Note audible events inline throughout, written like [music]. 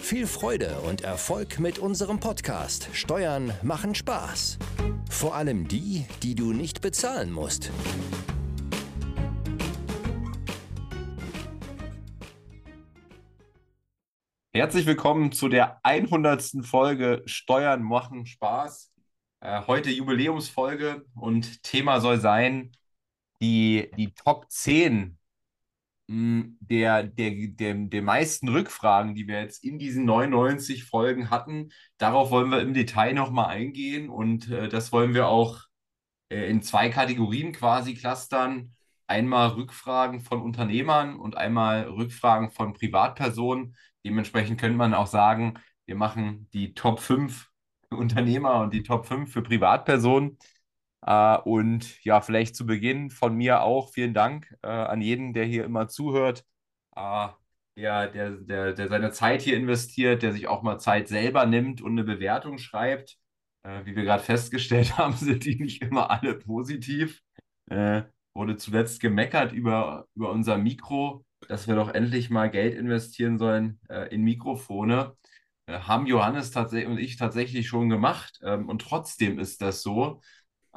Viel Freude und Erfolg mit unserem Podcast Steuern machen Spaß. Vor allem die, die du nicht bezahlen musst. Herzlich willkommen zu der 100. Folge Steuern machen Spaß. Äh, heute Jubiläumsfolge und Thema soll sein die, die Top 10 mh, der, der, der, der meisten Rückfragen, die wir jetzt in diesen 99 Folgen hatten. Darauf wollen wir im Detail nochmal eingehen und äh, das wollen wir auch äh, in zwei Kategorien quasi clustern. Einmal Rückfragen von Unternehmern und einmal Rückfragen von Privatpersonen. Dementsprechend könnte man auch sagen, wir machen die Top 5 für Unternehmer und die Top 5 für Privatpersonen. Äh, und ja, vielleicht zu Beginn von mir auch vielen Dank äh, an jeden, der hier immer zuhört, äh, der, der, der, der seine Zeit hier investiert, der sich auch mal Zeit selber nimmt und eine Bewertung schreibt. Äh, wie wir gerade festgestellt [laughs] haben, sind die nicht immer alle positiv. Wurde zuletzt gemeckert über, über unser Mikro, dass wir doch endlich mal Geld investieren sollen in Mikrofone. haben Johannes und ich tatsächlich schon gemacht. Ähm, und trotzdem ist das so,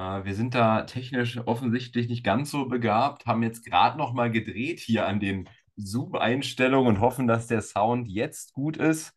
wir sind da technisch offensichtlich nicht ganz so begabt, haben jetzt gerade noch mal gedreht hier an den Zoom-Einstellungen und hoffen, dass der Sound jetzt gut ist.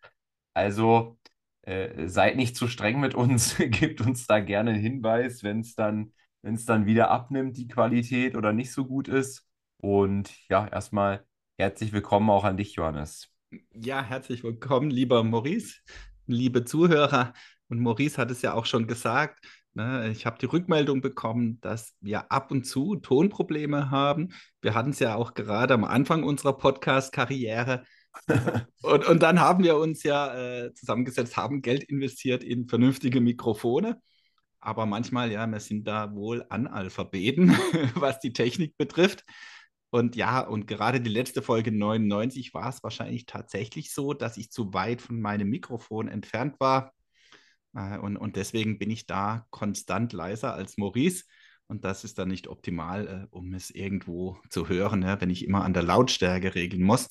Also äh, seid nicht zu streng mit uns, [laughs] gebt uns da gerne einen Hinweis, wenn es dann, dann wieder abnimmt, die Qualität oder nicht so gut ist. Und ja, erstmal herzlich willkommen auch an dich, Johannes. Ja, herzlich willkommen, lieber Maurice, liebe Zuhörer. Und Maurice hat es ja auch schon gesagt, Ne, ich habe die Rückmeldung bekommen, dass wir ab und zu Tonprobleme haben. Wir hatten es ja auch gerade am Anfang unserer Podcast-Karriere. [laughs] und, und dann haben wir uns ja äh, zusammengesetzt, haben Geld investiert in vernünftige Mikrofone. Aber manchmal, ja, wir sind da wohl Analphabeten, [laughs] was die Technik betrifft. Und ja, und gerade die letzte Folge 99 war es wahrscheinlich tatsächlich so, dass ich zu weit von meinem Mikrofon entfernt war. Äh, und, und deswegen bin ich da konstant leiser als Maurice. Und das ist dann nicht optimal, äh, um es irgendwo zu hören, wenn ich immer an der Lautstärke regeln muss.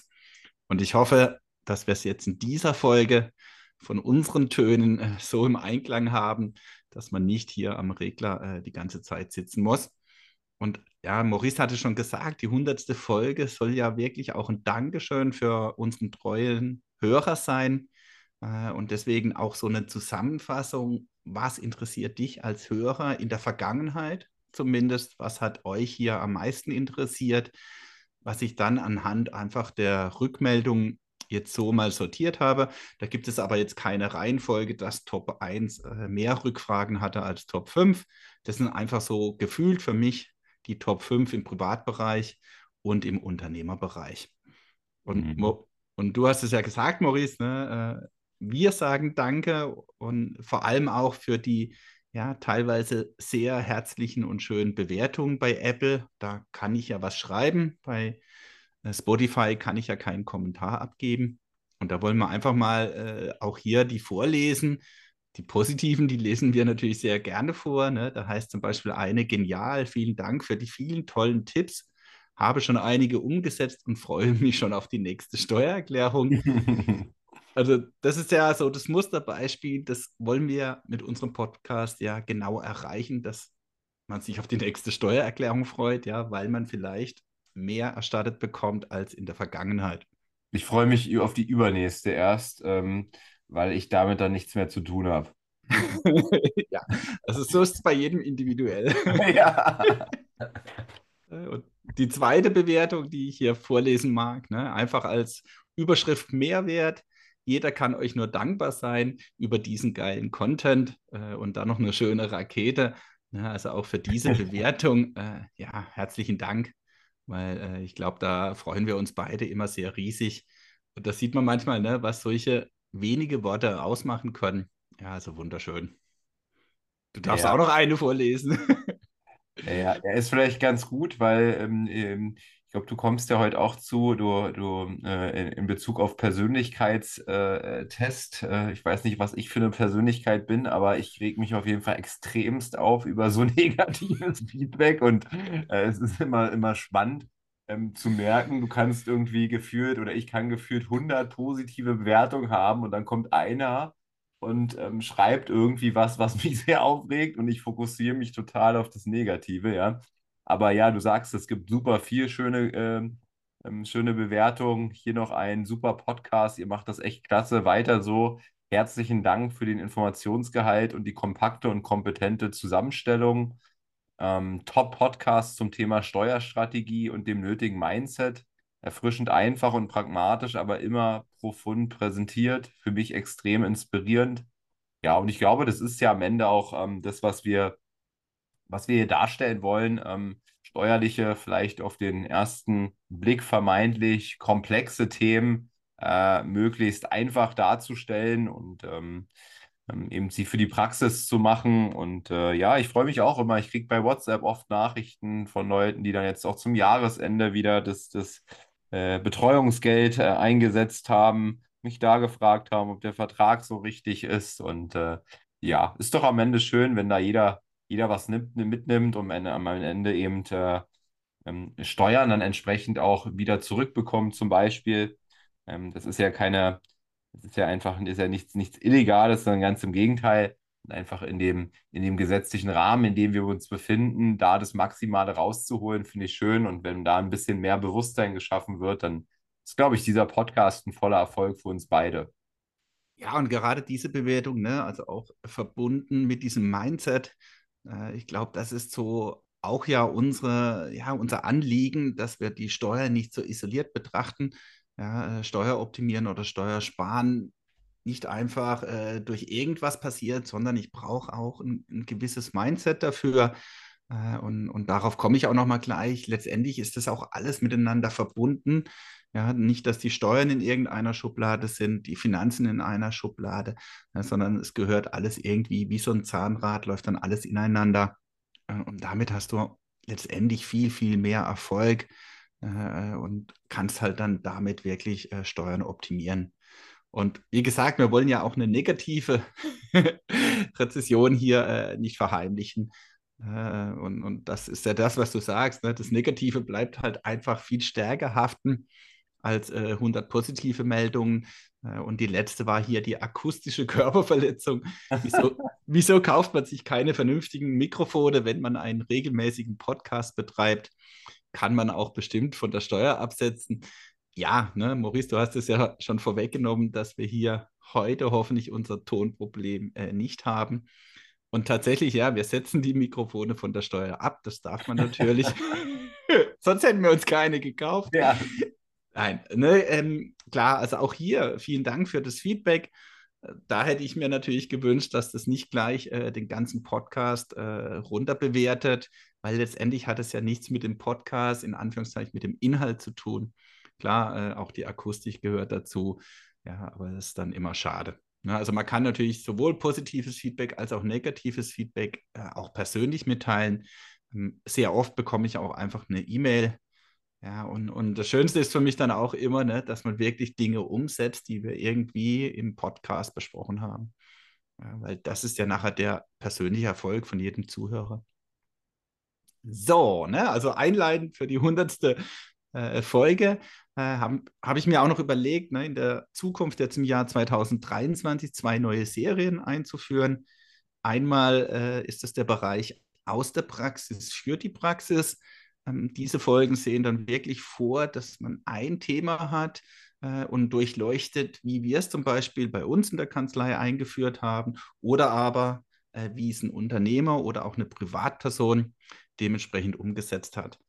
Und ich hoffe, dass wir es jetzt in dieser Folge von unseren Tönen äh, so im Einklang haben, dass man nicht hier am Regler die ganze Zeit sitzen muss. Und ja, Maurice hatte schon gesagt, die hundertste Folge soll ja wirklich auch ein Dankeschön für unseren treuen Hörer sein, und deswegen auch so eine Zusammenfassung, was interessiert dich als Hörer in der Vergangenheit zumindest, was hat euch hier am meisten interessiert, was ich dann anhand einfach der Rückmeldung jetzt so mal sortiert habe. Da gibt es aber jetzt keine Reihenfolge, dass Top 1 äh, mehr Rückfragen hatte als Top 5. Das sind einfach so gefühlt für mich die Top 5 im Privatbereich und im Unternehmerbereich. Und, mhm. und du hast es ja gesagt, Maurice, ne, äh, wir sagen Danke und vor allem auch für die ja, teilweise sehr herzlichen und schönen Bewertungen bei Apple. Da kann ich ja was schreiben. Bei äh, Spotify kann ich ja keinen Kommentar abgeben. Und da wollen wir einfach mal äh, auch hier die vorlesen. Die positiven, die lesen wir natürlich sehr gerne vor. Ne? Da heißt zum Beispiel eine genial, vielen Dank für die vielen tollen Tipps. Habe schon einige umgesetzt und freue mich schon auf die nächste Steuererklärung. [laughs] Also das ist ja so das Musterbeispiel, das wollen wir mit unserem Podcast ja genau erreichen, dass man sich auf die nächste Steuererklärung freut, ja, weil man vielleicht mehr erstattet bekommt als in der Vergangenheit. Ich freue mich auf die übernächste erst, ähm, weil ich damit dann nichts mehr zu tun habe. [laughs] ja, also so ist es bei jedem individuell. [laughs] ja. Und die zweite Bewertung, die ich hier vorlesen mag, ne, einfach als Überschrift Mehrwert, jeder kann euch nur dankbar sein über diesen geilen Content äh, und dann noch eine schöne Rakete. Ja, also auch für diese [laughs] Bewertung, äh, ja, herzlichen Dank, weil äh, ich glaube, da freuen wir uns beide immer sehr riesig. Und das sieht man manchmal, ne, was solche wenige Worte ausmachen können. Ja, also wunderschön. Du darfst ja. auch noch eine vorlesen. [laughs] Ja, er ist vielleicht ganz gut, weil ähm, ähm glaube, du kommst ja heute auch zu, du, du äh, in Bezug auf Persönlichkeitstest. Äh, äh, ich weiß nicht, was ich für eine Persönlichkeit bin, aber ich reg mich auf jeden Fall extremst auf [laughs] über so negatives Feedback und äh, es ist immer, immer spannend ähm, zu merken, du kannst irgendwie gefühlt oder ich kann gefühlt 100 positive Bewertungen haben und dann kommt einer und ähm, schreibt irgendwie was, was mich [laughs] sehr aufregt und ich fokussiere mich total auf das Negative, ja. Aber ja, du sagst, es gibt super viel schöne, ähm, ähm, schöne Bewertungen. Hier noch ein super Podcast. Ihr macht das echt klasse. Weiter so. Herzlichen Dank für den Informationsgehalt und die kompakte und kompetente Zusammenstellung. Ähm, Top-Podcast zum Thema Steuerstrategie und dem nötigen Mindset. Erfrischend einfach und pragmatisch, aber immer profund präsentiert. Für mich extrem inspirierend. Ja, und ich glaube, das ist ja am Ende auch ähm, das, was wir, was wir hier darstellen wollen. Ähm, steuerliche, vielleicht auf den ersten Blick vermeintlich komplexe Themen äh, möglichst einfach darzustellen und ähm, ähm, eben sie für die Praxis zu machen. Und äh, ja, ich freue mich auch immer. Ich kriege bei WhatsApp oft Nachrichten von Leuten, die dann jetzt auch zum Jahresende wieder das, das äh, Betreuungsgeld äh, eingesetzt haben, mich da gefragt haben, ob der Vertrag so richtig ist. Und äh, ja, ist doch am Ende schön, wenn da jeder, jeder was nimmt, mitnimmt und am Ende eben äh, ähm, Steuern dann entsprechend auch wieder zurückbekommt, zum Beispiel. Ähm, das ist ja keine das ist ja einfach ist ja nichts, nichts Illegales, sondern ganz im Gegenteil. Einfach in dem, in dem gesetzlichen Rahmen, in dem wir uns befinden, da das Maximale rauszuholen, finde ich schön. Und wenn da ein bisschen mehr Bewusstsein geschaffen wird, dann ist, glaube ich, dieser Podcast ein voller Erfolg für uns beide. Ja, und gerade diese Bewertung, ne, also auch verbunden mit diesem Mindset, äh, ich glaube, das ist so auch ja unsere, ja, unser Anliegen, dass wir die Steuer nicht so isoliert betrachten, ja, äh, Steuer optimieren oder Steuer sparen nicht einfach äh, durch irgendwas passiert, sondern ich brauche auch ein, ein, gewisses Mindset dafür. Äh, und, und darauf komme ich auch nochmal gleich. Letztendlich ist das auch alles miteinander verbunden. Ja, nicht, dass die Steuern in irgendeiner Schublade sind, die Finanzen in einer Schublade, ja, sondern es gehört alles irgendwie wie so ein Zahnrad, läuft dann alles ineinander. Äh, und damit hast du letztendlich viel, viel mehr Erfolg äh, und kannst halt dann damit wirklich äh, Steuern optimieren. Und wie gesagt, wir wollen ja auch eine negative [laughs] Rezession hier äh, nicht verheimlichen. Äh, und, und das ist ja das, was du sagst. Ne? Das Negative bleibt halt einfach viel stärker haften als äh, 100 positive Meldungen. Äh, und die letzte war hier die akustische [laughs] Körperverletzung. Wieso, [laughs] wieso kauft man sich keine vernünftigen Mikrofone, wenn man einen regelmäßigen Podcast betreibt? kann man auch bestimmt von der Steuer absetzen. Ja, ne, Maurice, du hast es ja schon vorweggenommen, dass wir hier heute hoffentlich unser Tonproblem äh, nicht haben. Und tatsächlich, ja, wir setzen die Mikrofone von der Steuer ab. Das darf man natürlich. [laughs] Sonst hätten wir uns keine gekauft. Ja. Nein, ne, ähm, klar, also auch hier vielen Dank für das Feedback. Da hätte ich mir natürlich gewünscht, dass das nicht gleich äh, den ganzen Podcast äh, runterbewertet weil letztendlich hat es ja nichts mit dem Podcast, in Anführungszeichen, mit dem Inhalt zu tun. Klar, äh, auch die Akustik gehört dazu, ja, aber das ist dann immer schade. Ja, also man kann natürlich sowohl positives Feedback als auch negatives Feedback äh, auch persönlich mitteilen. Ähm, sehr oft bekomme ich auch einfach eine E-Mail. Ja, und, und das Schönste ist für mich dann auch immer, ne, dass man wirklich Dinge umsetzt, die wir irgendwie im Podcast besprochen haben. Ja, weil das ist ja nachher der persönliche Erfolg von jedem Zuhörer. So, ne, also einleitend für die hundertste äh, Folge äh, habe hab ich mir auch noch überlegt, ne, in der Zukunft jetzt im Jahr 2023 zwei neue Serien einzuführen. Einmal äh, ist das der Bereich aus der Praxis für die Praxis. Ähm, diese Folgen sehen dann wirklich vor, dass man ein Thema hat äh, und durchleuchtet, wie wir es zum Beispiel bei uns in der Kanzlei eingeführt haben oder aber äh, wie es ein Unternehmer oder auch eine Privatperson dementsprechend umgesetzt hat.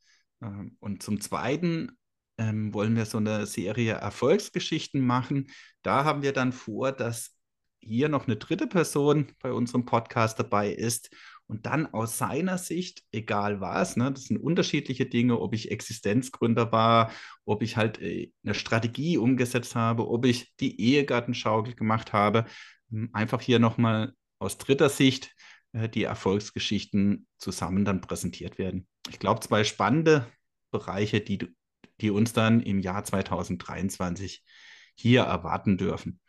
Ähm, und zum Zweiten ähm, wollen wir so eine Serie Erfolgsgeschichten machen. Da haben wir dann vor, dass hier noch eine dritte Person bei unserem Podcast dabei ist und dann aus seiner Sicht, egal was, ne, das sind unterschiedliche Dinge, ob ich Existenzgründer war, ob ich halt äh, eine Strategie umgesetzt habe, ob ich die Ehegattenschaukel gemacht habe, hm, einfach hier nochmal aus dritter Sicht äh, die Erfolgsgeschichten zusammen dann präsentiert werden. Ich glaube, zwei spannende Bereiche, die, die uns dann im Jahr 2023 hier erwarten dürfen.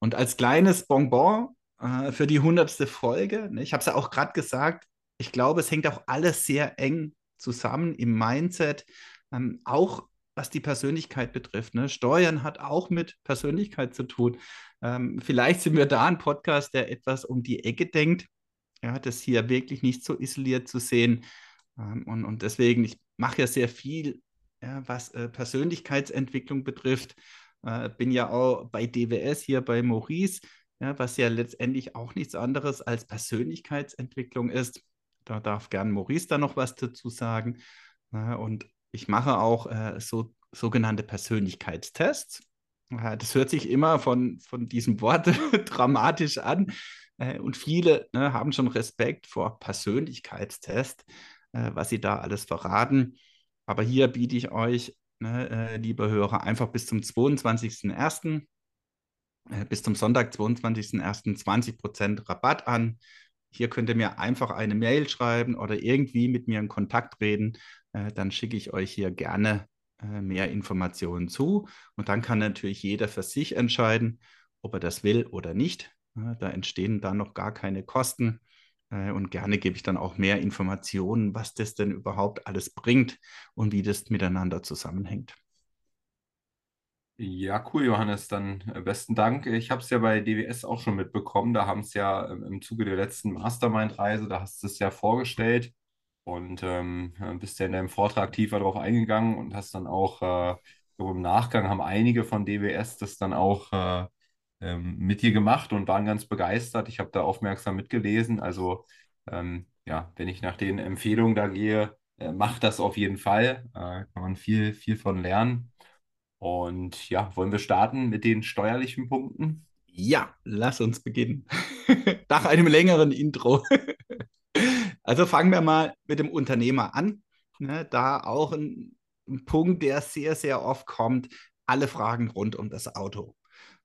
Und als kleines Bonbon äh, für die hundertste Folge, ne, ich habe es ja auch gerade gesagt, ich glaube, es hängt auch alles sehr eng zusammen im Mindset, ähm, auch was die Persönlichkeit betrifft. Ne? Steuern hat auch mit Persönlichkeit zu tun. Ähm, vielleicht sind wir da ein Podcast, der etwas um die Ecke denkt, ja, das hier wirklich nicht so isoliert zu sehen. Ähm, und, und deswegen, ich mache ja sehr viel, ja, was äh, Persönlichkeitsentwicklung betrifft. Äh, bin ja auch bei DWS hier bei Maurice, ja, was ja letztendlich auch nichts anderes als Persönlichkeitsentwicklung ist. Da darf gern Maurice da noch was dazu sagen. Ja, und ich mache auch äh, so sogenannte Persönlichkeitstests. Das hört sich immer von, von diesem Wort [laughs] dramatisch an. Äh, und viele ne, haben schon Respekt vor Persönlichkeitstest, äh, was sie da alles verraten. Aber hier biete ich euch, ne, äh, liebe Hörer, einfach bis zum 22.01., bis zum Sonntag, 22.01. 20% Rabatt an. Hier könnt ihr mir einfach eine Mail schreiben oder irgendwie mit mir in Kontakt reden. dann schicke ich euch hier gerne mehr Informationen zu. Und dann kann natürlich jeder für sich entscheiden, ob er das will oder nicht. Da entstehen dann noch gar keine Kosten. Äh, und gerne gebe ich dann auch mehr Informationen, was das denn überhaupt alles bringt und wie das miteinander zusammenhängt. Ja, cool, Johannes. Dann äh, besten Dank. Ich habe es ja bei DWS auch schon mitbekommen. Da haben es ja im Zuge der letzten Mastermind-Reise, da hast du es ja vorgestellt und ähm, bist ja in deinem Vortrag tiefer darauf eingegangen und hast dann auch, äh, im Nachgang haben einige von DWS das dann auch äh, ähm, mit dir gemacht und waren ganz begeistert. Ich habe da aufmerksam mitgelesen. Also ähm, ja, wenn ich nach den Empfehlungen da gehe, äh, macht das auf jeden Fall. Äh, kann man viel, viel von lernen. Und ja, wollen wir starten mit den steuerlichen Punkten? Ja, lass uns beginnen. [laughs] nach einem längeren Intro. [laughs] also fangen wir mal mit dem Unternehmer an. Ne, da auch ein, ein Punkt, der sehr, sehr oft kommt. Alle Fragen rund um das Auto.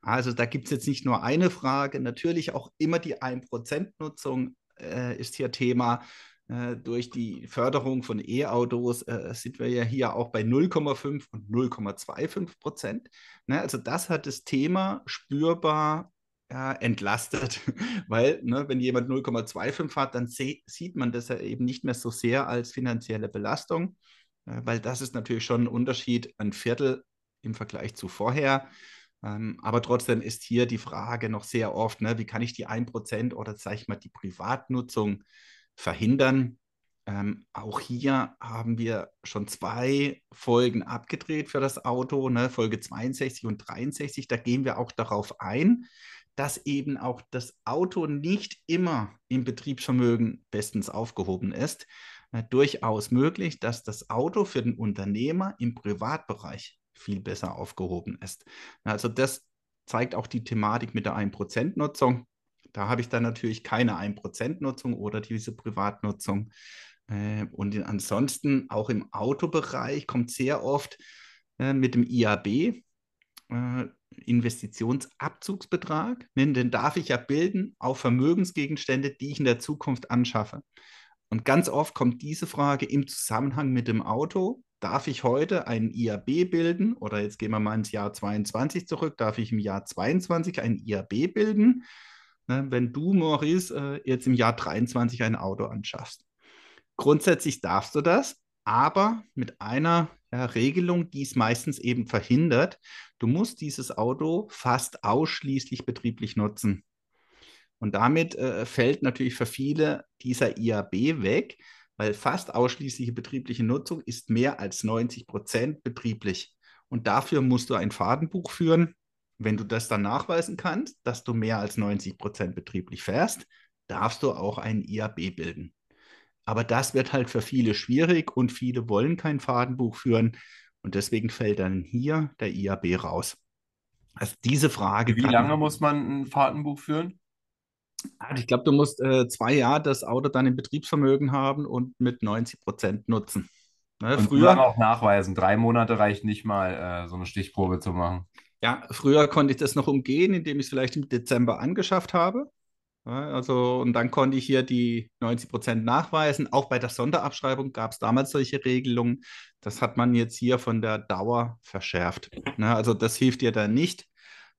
Also da gibt es jetzt nicht nur eine Frage, natürlich auch immer die 1%-Nutzung äh, ist hier Thema. Äh, durch die Förderung von E-Autos äh, sind wir ja hier auch bei 0,5 und 0,25 Prozent. Ne, also das hat das Thema spürbar ja, entlastet, [laughs] weil ne, wenn jemand 0,25 hat, dann sieht man das ja eben nicht mehr so sehr als finanzielle Belastung, äh, weil das ist natürlich schon ein Unterschied, ein Viertel im Vergleich zu vorher. Ähm, aber trotzdem ist hier die Frage noch sehr oft, ne, wie kann ich die 1% oder sage ich mal die Privatnutzung verhindern? Ähm, auch hier haben wir schon zwei Folgen abgedreht für das Auto, ne, Folge 62 und 63. Da gehen wir auch darauf ein, dass eben auch das Auto nicht immer im Betriebsvermögen bestens aufgehoben ist. Äh, durchaus möglich, dass das Auto für den Unternehmer im Privatbereich viel besser aufgehoben ist. Also das zeigt auch die Thematik mit der 1%-Nutzung. Da habe ich dann natürlich keine 1%-Nutzung oder diese Privatnutzung. Äh, und ansonsten auch im Autobereich kommt sehr oft äh, mit dem IAB, äh, Investitionsabzugsbetrag, den darf ich ja bilden auf Vermögensgegenstände, die ich in der Zukunft anschaffe. Und ganz oft kommt diese Frage im Zusammenhang mit dem Auto. Darf ich heute einen IAB bilden? Oder jetzt gehen wir mal ins Jahr 22 zurück, darf ich im Jahr 22 einen IAB bilden, ne, wenn du, Maurice, äh, jetzt im Jahr 23 ein Auto anschaffst. Grundsätzlich darfst du das, aber mit einer ja, Regelung, die es meistens eben verhindert. Du musst dieses Auto fast ausschließlich betrieblich nutzen. Und damit äh, fällt natürlich für viele dieser IAB weg, weil fast ausschließliche betriebliche Nutzung ist mehr als 90 Prozent betrieblich. Und dafür musst du ein Fahrtenbuch führen. Wenn du das dann nachweisen kannst, dass du mehr als 90 Prozent betrieblich fährst, darfst du auch ein IAB bilden. Aber das wird halt für viele schwierig und viele wollen kein Fahrtenbuch führen. Und deswegen fällt dann hier der IAB raus. Also diese Frage. Wie lange muss man ein Fahrtenbuch führen? Also ich glaube, du musst äh, zwei Jahre das Auto dann im Betriebsvermögen haben und mit 90 Prozent nutzen. Ne, und früher auch nachweisen. Drei Monate reicht nicht mal, äh, so eine Stichprobe zu machen. Ja, früher konnte ich das noch umgehen, indem ich es vielleicht im Dezember angeschafft habe. Also, und dann konnte ich hier die 90 Prozent nachweisen. Auch bei der Sonderabschreibung gab es damals solche Regelungen. Das hat man jetzt hier von der Dauer verschärft. Ne? Also, das hilft dir dann nicht,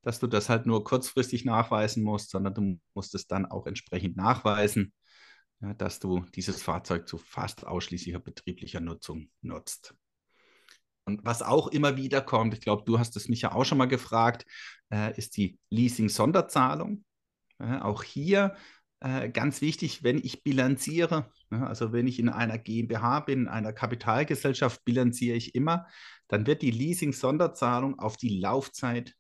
dass du das halt nur kurzfristig nachweisen musst, sondern du musst es dann auch entsprechend nachweisen, ja, dass du dieses Fahrzeug zu fast ausschließlicher betrieblicher Nutzung nutzt. Und was auch immer wieder kommt, ich glaube, du hast es mich ja auch schon mal gefragt, äh, ist die Leasing-Sonderzahlung. Äh, auch hier äh, ganz wichtig, wenn ich bilanziere, ne, also wenn ich in einer GmbH bin, in einer Kapitalgesellschaft, bilanziere ich immer, dann wird die Leasing-Sonderzahlung auf die Laufzeit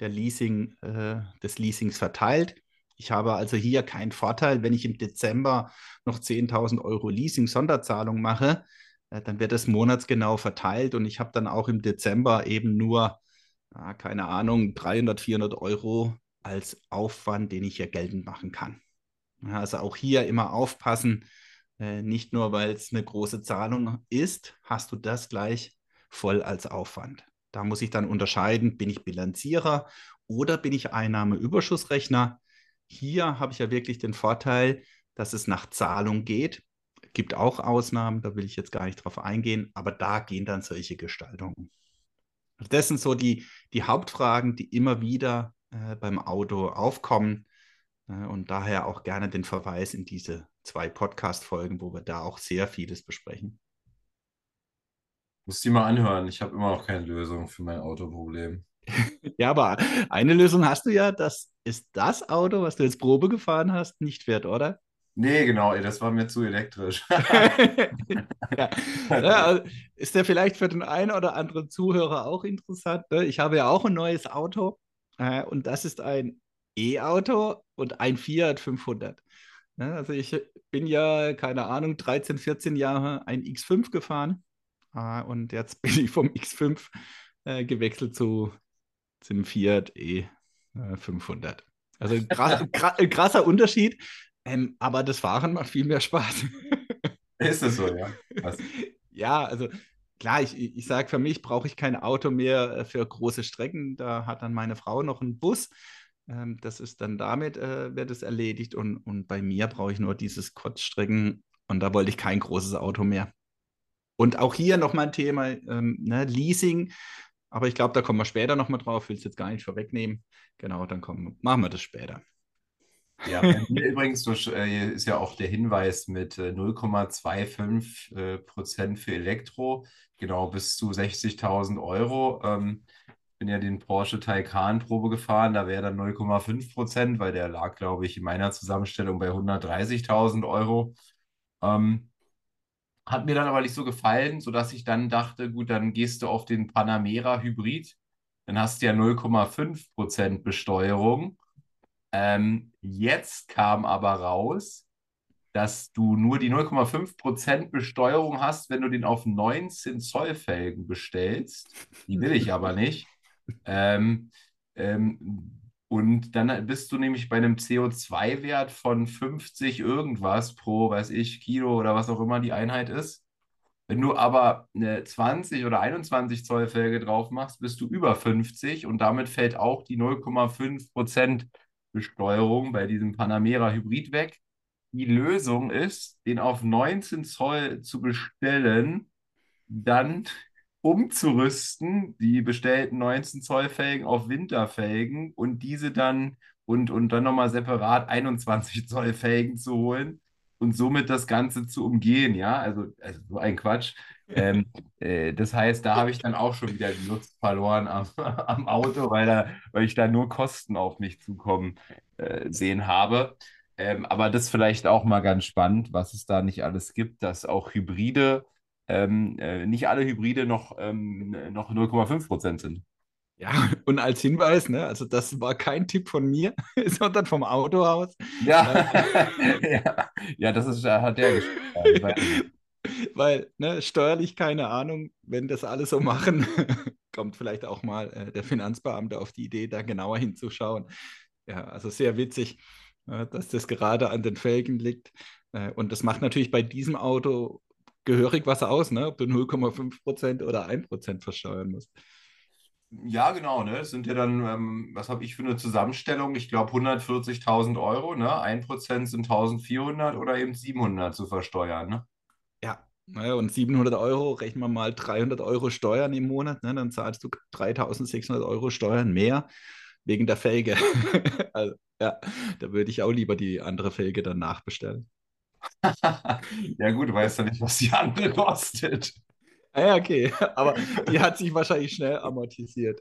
der Leasing, äh, des Leasings verteilt. Ich habe also hier keinen Vorteil, wenn ich im Dezember noch 10.000 Euro Leasing-Sonderzahlung mache, dann wird das monatsgenau verteilt und ich habe dann auch im Dezember eben nur, äh, keine Ahnung, 300, 400 Euro als Aufwand, den ich hier geltend machen kann. Also auch hier immer aufpassen, äh, nicht nur weil es eine große Zahlung ist, hast du das gleich voll als Aufwand. Da muss ich dann unterscheiden, bin ich Bilanzierer oder bin ich Einnahmeüberschussrechner. Hier habe ich ja wirklich den Vorteil, dass es nach Zahlung geht. Gibt auch Ausnahmen, da will ich jetzt gar nicht drauf eingehen, aber da gehen dann solche Gestaltungen. Das sind so die, die Hauptfragen, die immer wieder äh, beim Auto aufkommen. Äh, und daher auch gerne den Verweis in diese zwei Podcast-Folgen, wo wir da auch sehr vieles besprechen. Muss die mal anhören. Ich habe immer noch keine Lösung für mein Autoproblem. [laughs] ja, aber eine Lösung hast du ja. Das ist das Auto, was du jetzt Probe gefahren hast, nicht fährt, oder? Nee, genau, das war mir zu elektrisch. [laughs] ja. Ja, also ist der vielleicht für den einen oder anderen Zuhörer auch interessant? Ne? Ich habe ja auch ein neues Auto äh, und das ist ein E-Auto und ein Fiat 500. Ne? Also ich bin ja, keine Ahnung, 13, 14 Jahre ein X5 gefahren äh, und jetzt [laughs] bin ich vom X5 äh, gewechselt zu, zum Fiat E500. Also krass, [laughs] krasser Unterschied, ähm, aber das Fahren macht viel mehr Spaß. Ist es so, ja? Was? [laughs] Ja, also klar, ich, ich sage, für mich brauche ich kein Auto mehr äh, für große Strecken. Da hat dann meine Frau noch einen Bus. Ähm, das ist dann damit, äh, wird es erledigt. Und, und bei mir brauche ich nur dieses Kurzstrecken. Und da wollte ich kein großes Auto mehr. Und auch hier nochmal ein Thema, ähm, ne, Leasing. Aber ich glaube, da kommen wir später nochmal drauf. Will es jetzt gar nicht vorwegnehmen. Genau, dann kommen, machen wir das später. Ja, [laughs] bei mir übrigens äh, ist ja auch der Hinweis mit 0,25 äh, äh, Prozent für Elektro, genau bis zu 60.000 Euro. Ähm, bin ja den Porsche Taycan Probe gefahren, da wäre dann 0,5 Prozent, weil der lag, glaube ich, in meiner Zusammenstellung bei 130.000 Euro. Ähm, hat mir dann aber nicht so gefallen, sodass ich dann dachte, gut, dann gehst du auf den Panamera Hybrid, dann hast du ja 0,5 Prozent Besteuerung. Ähm, jetzt kam aber raus, dass du nur die 0,5% Besteuerung hast, wenn du den auf 19 Zoll Felgen bestellst. Die will ich aber nicht. Ähm, ähm, und dann bist du nämlich bei einem CO2-Wert von 50 irgendwas pro, weiß ich, Kilo oder was auch immer die Einheit ist. Wenn du aber eine 20 oder 21 Zoll Felge drauf machst, bist du über 50 und damit fällt auch die 0,5 Prozent Besteuerung bei diesem Panamera Hybrid weg. Die Lösung ist, den auf 19 Zoll zu bestellen, dann umzurüsten, die bestellten 19 Zoll Felgen auf Winterfelgen und diese dann und, und dann nochmal separat 21 Zoll Felgen zu holen und somit das Ganze zu umgehen, ja, also, also so ein Quatsch. Ähm, äh, das heißt, da habe ich dann auch schon wieder die Lust verloren am, [laughs] am Auto, weil, da, weil ich da nur Kosten auf mich zukommen äh, sehen habe. Ähm, aber das vielleicht auch mal ganz spannend, was es da nicht alles gibt, dass auch Hybride, ähm, äh, nicht alle Hybride noch, ähm, noch 0,5 Prozent sind. Ja, und als Hinweis, ne, also das war kein Tipp von mir, [laughs] sondern vom Autohaus. Ja, [laughs] ja, ja, das ist, hat der geschrieben. Weil, ne, steuerlich keine Ahnung, wenn das alle so machen, [laughs] kommt vielleicht auch mal äh, der Finanzbeamte auf die Idee, da genauer hinzuschauen. Ja, also sehr witzig, äh, dass das gerade an den Felgen liegt. Äh, und das macht natürlich bei diesem Auto gehörig was aus, ne? ob du 0,5% oder 1% versteuern musst. Ja, genau, ne? Das sind ja dann, ähm, was habe ich für eine Zusammenstellung? Ich glaube 140.000 Euro, ne? 1% sind 1.400 oder eben 700 zu versteuern, ne? Ja, ne, und 700 Euro, rechnen wir mal 300 Euro Steuern im Monat, ne? Dann zahlst du 3.600 Euro Steuern mehr wegen der Felge. [laughs] Also, ja, da würde ich auch lieber die andere Felge dann nachbestellen. [laughs] Ja gut, du weißt ja nicht, was die andere kostet. Ah Ja, okay, [laughs] aber die hat sich wahrscheinlich schnell amortisiert.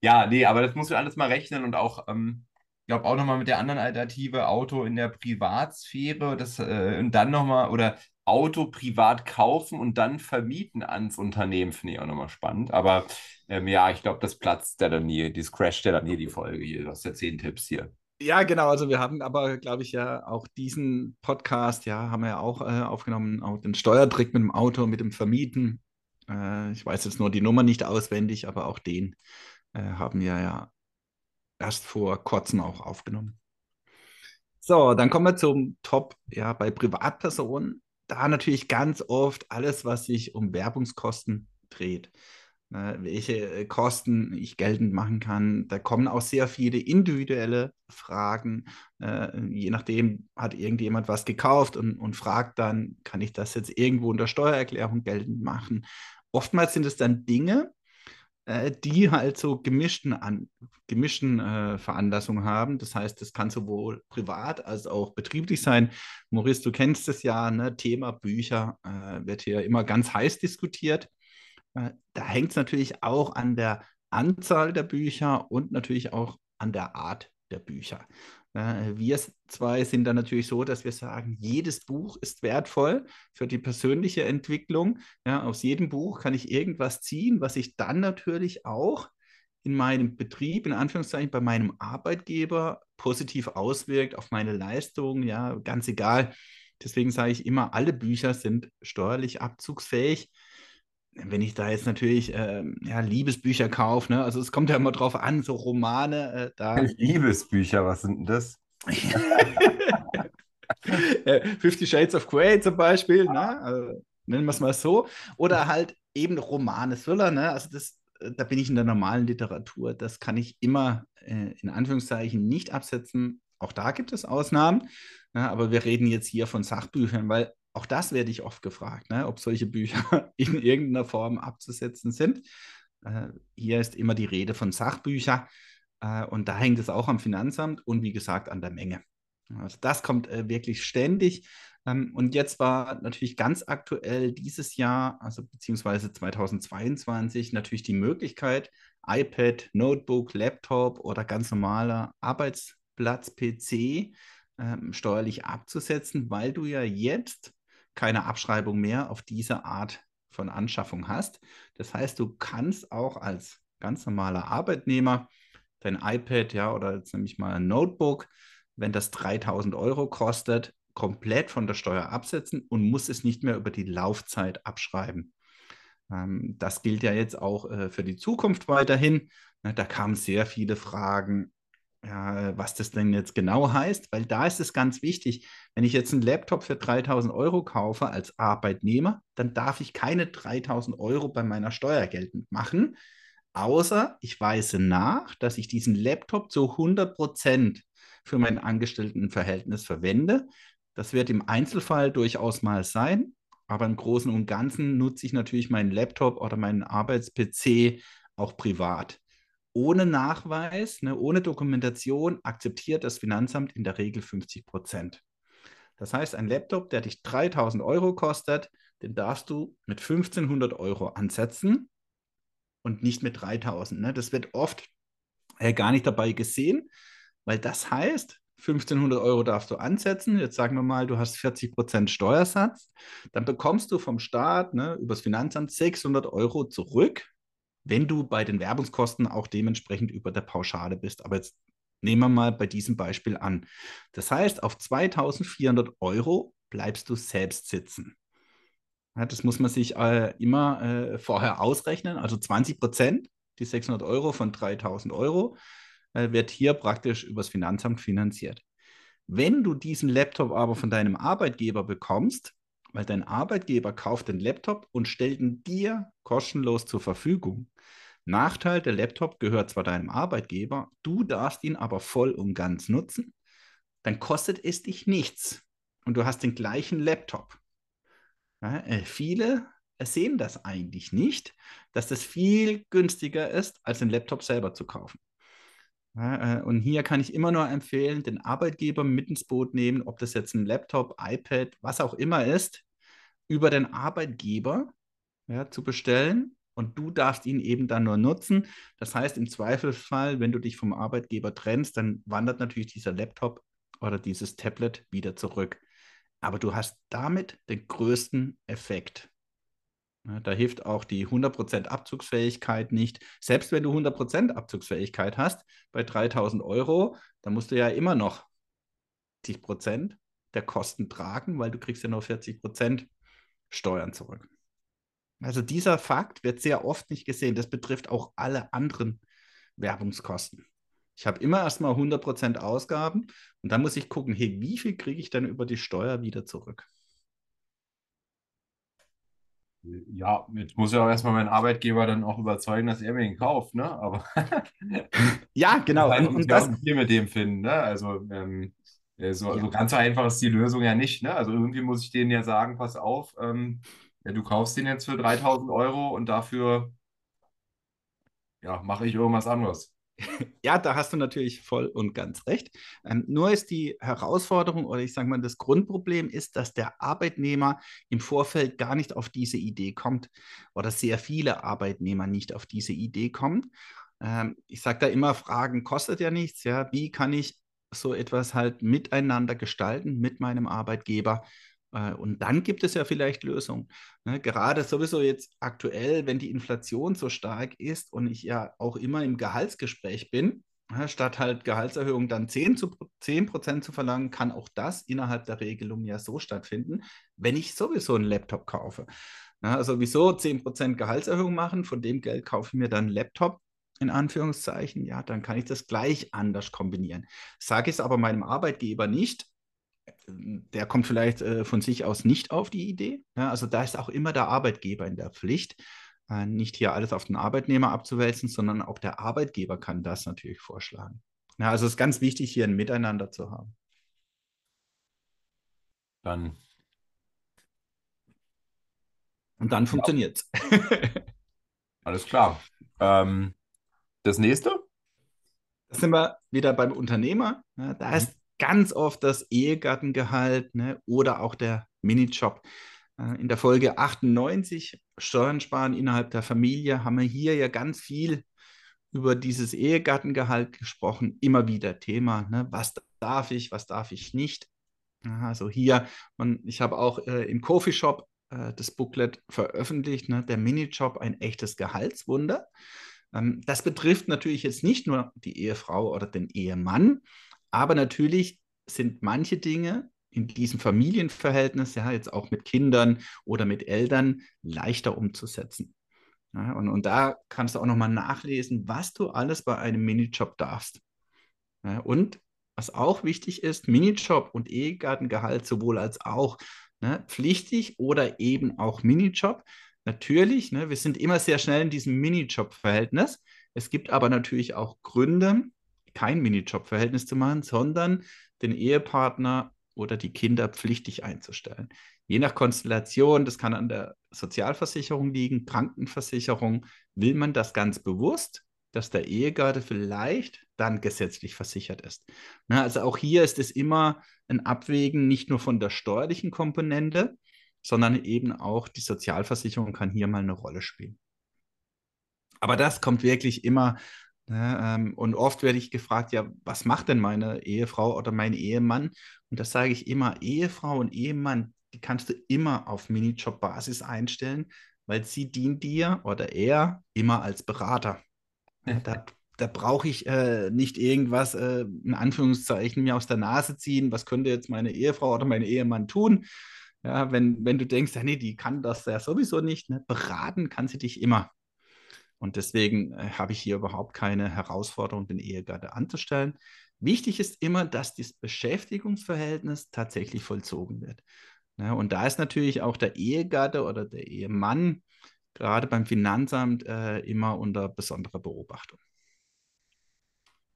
Ja, nee, aber das muss man alles mal rechnen und auch, ähm, ich glaube auch nochmal mit der anderen Alternative, Auto in der Privatsphäre, das äh, und dann nochmal, oder Auto privat kaufen und dann vermieten ans Unternehmen, finde ich auch nochmal spannend. Aber ähm, ja, ich glaube, das platzt ja dann nie, das crasht ja dann nie die Folge hier. Du hast ja zehn Tipps hier. Ja, genau. Also wir haben aber, glaube ich, ja auch diesen Podcast, ja, haben wir ja auch äh, aufgenommen, auch den Steuertrick mit dem Auto, mit dem Vermieten. Äh, ich weiß jetzt nur die Nummer nicht auswendig, aber auch den äh, haben wir ja erst vor kurzem auch aufgenommen. So, dann kommen wir zum Top, ja, bei Privatpersonen. Da natürlich ganz oft alles, was sich um Werbungskosten dreht ne, welche äh, Kosten ich geltend machen kann. Da kommen auch sehr viele individuelle Fragen. Äh, je nachdem hat irgendjemand was gekauft und, und fragt dann, kann ich das jetzt irgendwo in der Steuererklärung geltend machen? Oftmals sind es dann Dinge, die halt so gemischten, an, gemischten äh, Veranlassungen haben. Das heißt, das kann sowohl privat als auch betrieblich sein. Maurice, du kennst es ja, ne? Thema Bücher äh, wird hier immer ganz heiß diskutiert. Äh, da hängt es natürlich auch an der Anzahl der Bücher und natürlich auch an der Art der Bücher. Äh, wir zwei sind dann natürlich so, dass wir sagen, jedes Buch ist wertvoll für die persönliche Entwicklung. Ja, aus jedem Buch kann ich irgendwas ziehen, was ich dann natürlich auch in meinem Betrieb, in Anführungszeichen bei meinem Arbeitgeber positiv auswirkt auf meine Leistung. Ja, ganz egal. Deswegen sage ich immer, alle Bücher sind steuerlich abzugsfähig wenn ich da jetzt natürlich äh, ja, Liebesbücher kaufe, ne? also es kommt ja immer drauf an, so Romane, äh, da. Liebesbücher, was sind denn das? [laughs] Fifty Shades of Grey zum Beispiel, ne? also, nennen wir es mal so. Oder halt eben Romane, Thriller, ne? also das, äh, da bin ich in der normalen Literatur. Das kann ich immer äh, in Anführungszeichen nicht absetzen. Auch da gibt es Ausnahmen, ne? aber wir reden jetzt hier von Sachbüchern, weil auch das werde ich oft gefragt, ne, ob solche Bücher [laughs] in irgendeiner Form abzusetzen sind. Äh, hier ist immer die Rede von Sachbüchern äh, und da hängt es auch am Finanzamt und wie gesagt an der Menge. Also das kommt äh, wirklich ständig. Ähm, und jetzt war natürlich ganz aktuell dieses Jahr, also beziehungsweise 2022, natürlich die Möglichkeit, iPad, Notebook, Laptop oder ganz normaler Arbeitsplatz-PC ähm, steuerlich abzusetzen, weil du ja jetzt keine Abschreibung mehr auf diese Art von Anschaffung hast. Das heißt, du kannst auch als ganz normaler Arbeitnehmer dein iPad, ja, oder jetzt nehme ich mal ein Notebook, wenn das 3000 Euro kostet, komplett von der Steuer absetzen und muss es nicht mehr über die Laufzeit abschreiben. Ähm, das gilt ja jetzt auch äh, für die Zukunft weiterhin. Ne, da kamen sehr viele Fragen, ja, was das denn jetzt genau heißt, weil da ist es ganz wichtig. Wenn ich jetzt einen Laptop für 3000 Euro kaufe als Arbeitnehmer, dann darf ich keine 3000 Euro bei meiner Steuer geltend machen, außer ich weise nach, dass ich diesen Laptop zu 100 Prozent für mein Angestelltenverhältnis verwende. Das wird im Einzelfall durchaus mal sein, aber im Großen und Ganzen nutze ich natürlich meinen Laptop oder meinen Arbeits-PC auch privat ohne Nachweis, ne, ohne Dokumentation akzeptiert das Finanzamt in der Regel 50 Prozent. Das heißt, ein Laptop, der dich 3000 Euro kostet, den darfst du mit 1500 Euro ansetzen und nicht mit 3000. Ne? Das wird oft äh, gar nicht dabei gesehen, weil das heißt, 1500 Euro darfst du ansetzen. Jetzt sagen wir mal, du hast 40 Prozent Steuersatz. Dann bekommst du vom Staat ne, übers Finanzamt 600 Euro zurück wenn du bei den Werbungskosten auch dementsprechend über der Pauschale bist. Aber jetzt nehmen wir mal bei diesem Beispiel an. Das heißt, auf 2400 Euro bleibst du selbst sitzen. Ja, das muss man sich äh, immer äh, vorher ausrechnen. Also 20 Prozent, die 600 Euro von 3000 Euro, äh, wird hier praktisch übers Finanzamt finanziert. Wenn du diesen Laptop aber von deinem Arbeitgeber bekommst, weil dein Arbeitgeber kauft den Laptop und stellt ihn dir kostenlos zur Verfügung. Nachteil, der Laptop gehört zwar deinem Arbeitgeber, du darfst ihn aber voll und ganz nutzen, dann kostet es dich nichts und du hast den gleichen Laptop. Ja, äh, viele sehen das eigentlich nicht, dass das viel günstiger ist, als den Laptop selber zu kaufen. Ja, äh, und hier kann ich immer nur empfehlen, den Arbeitgeber mit ins Boot nehmen, ob das jetzt ein Laptop, iPad, was auch immer ist, über den Arbeitgeber ja, zu bestellen und du darfst ihn eben dann nur nutzen. Das heißt, im Zweifelsfall, wenn du dich vom Arbeitgeber trennst, dann wandert natürlich dieser Laptop oder dieses Tablet wieder zurück. Aber du hast damit den größten Effekt. Da hilft auch die 100% Abzugsfähigkeit nicht. Selbst wenn du 100% Abzugsfähigkeit hast, bei 3000 Euro, dann musst du ja immer noch 40% der Kosten tragen, weil du kriegst ja nur 40% Steuern zurück. Also dieser Fakt wird sehr oft nicht gesehen. Das betrifft auch alle anderen Werbungskosten. Ich habe immer erstmal 100% Ausgaben und dann muss ich gucken, hey, wie viel kriege ich dann über die Steuer wieder zurück? Ja, jetzt muss ja auch erstmal mein Arbeitgeber dann auch überzeugen, dass er mir den kauft, ne? Aber [laughs] ja, genau. Und, und das wir mit dem finden, ne? Also ähm, so, ja. so ganz so einfach ist die Lösung ja nicht, ne? Also irgendwie muss ich denen ja sagen, pass auf, ähm, ja, du kaufst den jetzt für 3000 Euro und dafür ja, mache ich irgendwas anderes. [laughs] Ja, da hast du natürlich voll und ganz recht. Ähm, nur ist die Herausforderung oder ich sage mal, das Grundproblem ist, dass der Arbeitnehmer im Vorfeld gar nicht auf diese Idee kommt oder sehr viele Arbeitnehmer nicht auf diese Idee kommen. Ähm, ich sage da immer, Fragen kostet ja nichts. Ja, wie kann ich so etwas halt miteinander gestalten mit meinem Arbeitgeber? Äh, und dann gibt es ja vielleicht Lösungen. Ne? Gerade sowieso jetzt aktuell, wenn die Inflation so stark ist und ich ja auch immer im Gehaltsgespräch bin, statt halt Gehaltserhöhung dann 10, zu, 10 Prozent zu verlangen, kann auch das innerhalb der Regelung ja so stattfinden, wenn ich sowieso einen Laptop kaufe. also wieso 10 Prozent Gehaltserhöhung machen, von dem Geld kaufe ich mir dann einen Laptop, in Anführungszeichen, ja, dann kann ich das gleich anders kombinieren. Sage ich es aber meinem Arbeitgeber nicht, der kommt vielleicht äh, von sich aus nicht auf die Idee. Ja, also da ist auch immer der Arbeitgeber in der Pflicht, äh, nicht hier alles auf den Arbeitnehmer abzuwälzen, sondern auch der Arbeitgeber kann das natürlich vorschlagen. Ja, also es ist ganz wichtig, hier ein Miteinander zu haben. Dann. Und dann ja. funktioniert es. [laughs] Alles klar. Ähm, das nächste? Da sind wir wieder beim Unternehmer. Ja, da ist ganz oft das Ehegattengehalt ne, oder auch der Minijob. Äh, in der Folge 98, Steuern sparen innerhalb der Familie, haben wir hier ja ganz viel über dieses Ehegattengehalt gesprochen. Immer wieder Thema, ne? was darf ich, was darf ich nicht. Also hier, und ich habe auch äh, im Coffeeshop äh, das Booklet veröffentlicht, ne? der Minijob, ein echtes Gehaltswunder. Ähm, das betrifft natürlich jetzt nicht nur die Ehefrau oder den Ehemann, aber natürlich sind manche Dinge in diesem Familienverhältnis, ja, jetzt auch mit Kindern oder mit Eltern, leichter umzusetzen. Ja, und, und da kannst du auch nochmal nachlesen, was du alles bei einem Minijob darfst. Ja, und was auch wichtig ist, Minijob und Ehegattengehalt sowohl als auch ne, pflichtig oder eben auch Minijob. Natürlich, ne, wir sind immer sehr schnell in diesem Minijob-Verhältnis. Es gibt aber natürlich auch Gründe, kein Minijob-Verhältnis zu machen, sondern den Ehepartner oder die Kinder pflichtig einzustellen. Je nach Konstellation, das kann an der Sozialversicherung liegen, Krankenversicherung, will man das ganz bewusst, dass der Ehegatte vielleicht dann gesetzlich versichert ist. Na, also auch hier ist es immer ein Abwägen nicht nur von der steuerlichen Komponente, sondern eben auch die Sozialversicherung kann hier mal eine Rolle spielen. Aber das kommt wirklich immer ja, ähm, und oft werde ich gefragt, ja, was macht denn meine Ehefrau oder mein Ehemann? Und das sage ich immer, Ehefrau und Ehemann, die kannst du immer auf Minijob-Basis einstellen, weil sie dient dir oder er immer als Berater. Ja, da, [laughs] da brauche ich äh, nicht irgendwas, äh, in Anführungszeichen, mir aus der Nase ziehen, was könnte jetzt meine Ehefrau oder mein Ehemann tun. Ja, wenn, wenn du denkst, ja, nee, die kann das ja sowieso nicht, ne? beraten kann sie dich immer. Und deswegen äh, habe ich hier überhaupt keine Herausforderung, den Ehegatte anzustellen. Wichtig ist immer, dass das Beschäftigungsverhältnis tatsächlich vollzogen wird. Ja, und da ist natürlich auch der Ehegatte oder der Ehemann gerade beim Finanzamt äh, immer unter besonderer Beobachtung.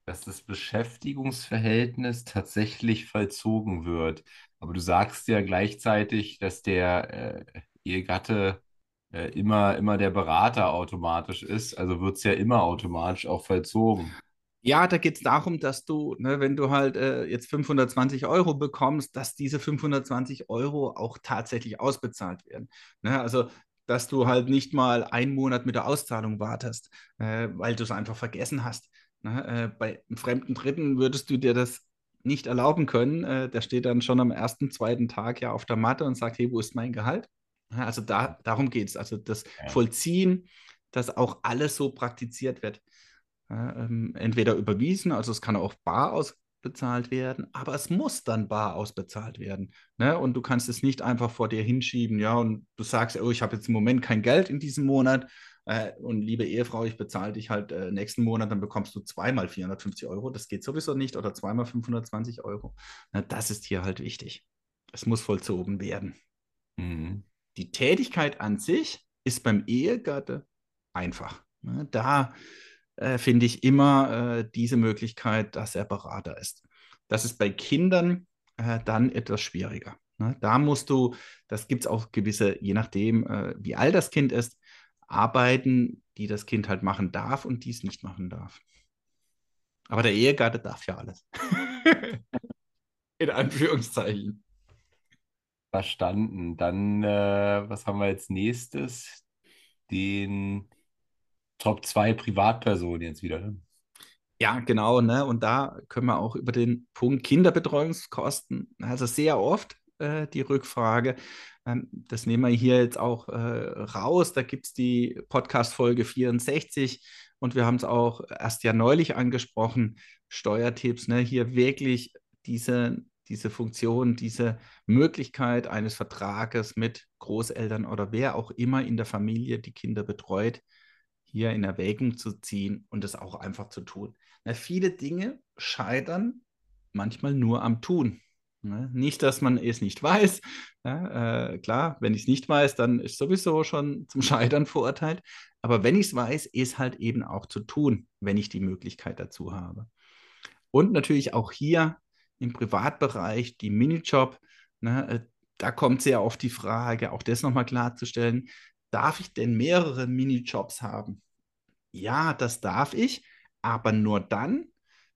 Dass das Beschäftigungsverhältnis tatsächlich vollzogen wird. Aber du sagst ja gleichzeitig, dass der äh, Ehegatte äh, immer, immer der Berater automatisch ist. Also wird es ja immer automatisch auch vollzogen. Ja, da geht es darum, dass du, ne, wenn du halt äh, jetzt 520 Euro bekommst, dass diese 520 Euro auch tatsächlich ausbezahlt werden. Ne? Also, dass du halt nicht mal einen Monat mit der Auszahlung wartest, äh, weil du es einfach vergessen hast. Ne? Äh, bei einem fremden Dritten würdest du dir das nicht erlauben können. Äh, der steht dann schon am ersten, zweiten Tag ja auf der Matte und sagt, hey, wo ist mein Gehalt? Also da, darum geht es. Also das ja. Vollziehen, dass auch alles so praktiziert wird. Ähm, entweder überwiesen, also es kann auch bar ausbezahlt werden, aber es muss dann bar ausbezahlt werden. Ne? Und du kannst es nicht einfach vor dir hinschieben, ja, und du sagst, oh, ich habe jetzt im Moment kein Geld in diesem Monat. Äh, und liebe Ehefrau, ich bezahle dich halt äh, nächsten Monat, dann bekommst du zweimal 450 Euro. Das geht sowieso nicht oder zweimal 520 Euro. Na, das ist hier halt wichtig. Es muss vollzogen werden. Mhm. Die Tätigkeit an sich ist beim Ehegatte einfach. Ne? Da äh, finde ich immer äh, diese Möglichkeit, dass er Berater ist. Das ist bei Kindern äh, dann etwas schwieriger. Ne? Da musst du, das gibt es auch gewisse, je nachdem, äh, wie alt das Kind ist, Arbeiten, die das Kind halt machen darf und dies nicht machen darf. Aber der Ehegatte darf ja alles. [laughs] In Anführungszeichen. Verstanden. Dann, äh, was haben wir als nächstes? Den Top 2 Privatpersonen jetzt wieder. Ne? Ja, genau. Ne? Und da können wir auch über den Punkt Kinderbetreuungskosten, also sehr oft äh, die Rückfrage. Ähm, das nehmen wir hier jetzt auch äh, raus. Da gibt es die Podcast-Folge 64 und wir haben es auch erst ja neulich angesprochen. Steuertipps, ne? hier wirklich diese diese Funktion, diese Möglichkeit eines Vertrages mit Großeltern oder wer auch immer in der Familie die Kinder betreut, hier in Erwägung zu ziehen und es auch einfach zu tun. Na, viele Dinge scheitern manchmal nur am Tun. Ne? Nicht, dass man es nicht weiß. Ja, äh, klar, wenn ich es nicht weiß, dann ist sowieso schon zum Scheitern verurteilt. Aber wenn ich es weiß, ist halt eben auch zu tun, wenn ich die Möglichkeit dazu habe. Und natürlich auch hier im Privatbereich, die Minijob, ne, äh, da kommt sehr oft die Frage, auch das nochmal klarzustellen, darf ich denn mehrere Minijobs haben? Ja, das darf ich, aber nur dann,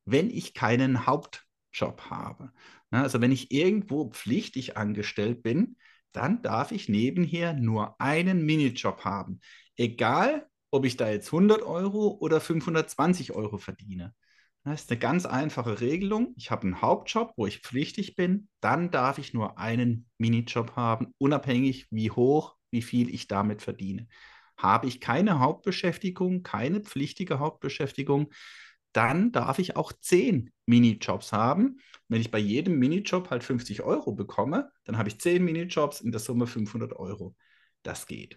wenn ich keinen Hauptjob habe. Ne, also wenn ich irgendwo pflichtig angestellt bin, dann darf ich nebenher nur einen Minijob haben. Egal, ob ich da jetzt 100 Euro oder 520 Euro verdiene. Das ist eine ganz einfache Regelung. Ich habe einen Hauptjob, wo ich pflichtig bin. Dann darf ich nur einen Minijob haben, unabhängig wie hoch, wie viel ich damit verdiene. Habe ich keine Hauptbeschäftigung, keine pflichtige Hauptbeschäftigung, dann darf ich auch zehn Minijobs haben. Wenn ich bei jedem Minijob halt 50 Euro bekomme, dann habe ich zehn Minijobs in der Summe 500 Euro. Das geht.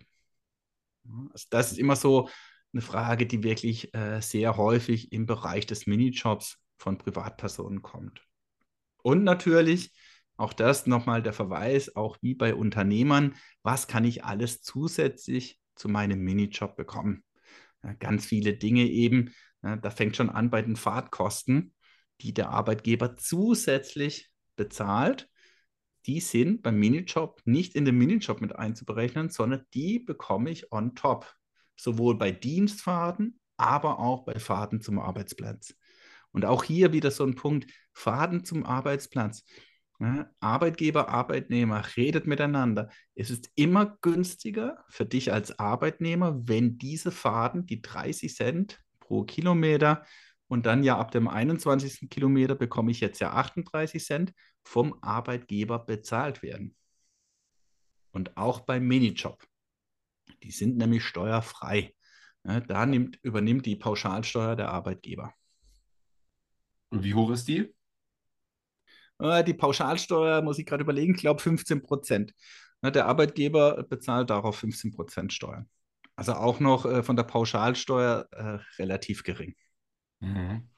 Also das ist immer so eine Frage, die wirklich äh, sehr häufig im Bereich des Minijobs von Privatpersonen kommt. Und natürlich, auch das nochmal der Verweis, auch wie bei Unternehmern, was kann ich alles zusätzlich zu meinem Minijob bekommen? Ja, ganz viele Dinge eben, ja, da fängt schon an bei den Fahrtkosten, die der Arbeitgeber zusätzlich bezahlt. Die sind beim Minijob nicht in den Minijob mit einzuberechnen, sondern die bekomme ich on top sowohl bei Dienstfahrten, aber auch bei Fahrten zum Arbeitsplatz. Und auch hier wieder so ein Punkt, Fahrten zum Arbeitsplatz. Arbeitgeber, Arbeitnehmer redet miteinander. Es ist immer günstiger für dich als Arbeitnehmer, wenn diese Fahrten, die 30 Cent pro Kilometer und dann ja ab dem 21. Kilometer bekomme ich jetzt ja 38 Cent vom Arbeitgeber bezahlt werden. Und auch beim Minijob. Die sind nämlich steuerfrei. Da nimmt, übernimmt die Pauschalsteuer der Arbeitgeber. Und wie hoch ist die? Äh, die Pauschalsteuer, muss ich gerade überlegen, ich glaube 15 Prozent. Der Arbeitgeber bezahlt darauf 15 Prozent Steuern. Also auch noch äh, von der Pauschalsteuer äh, relativ gering. Mhm.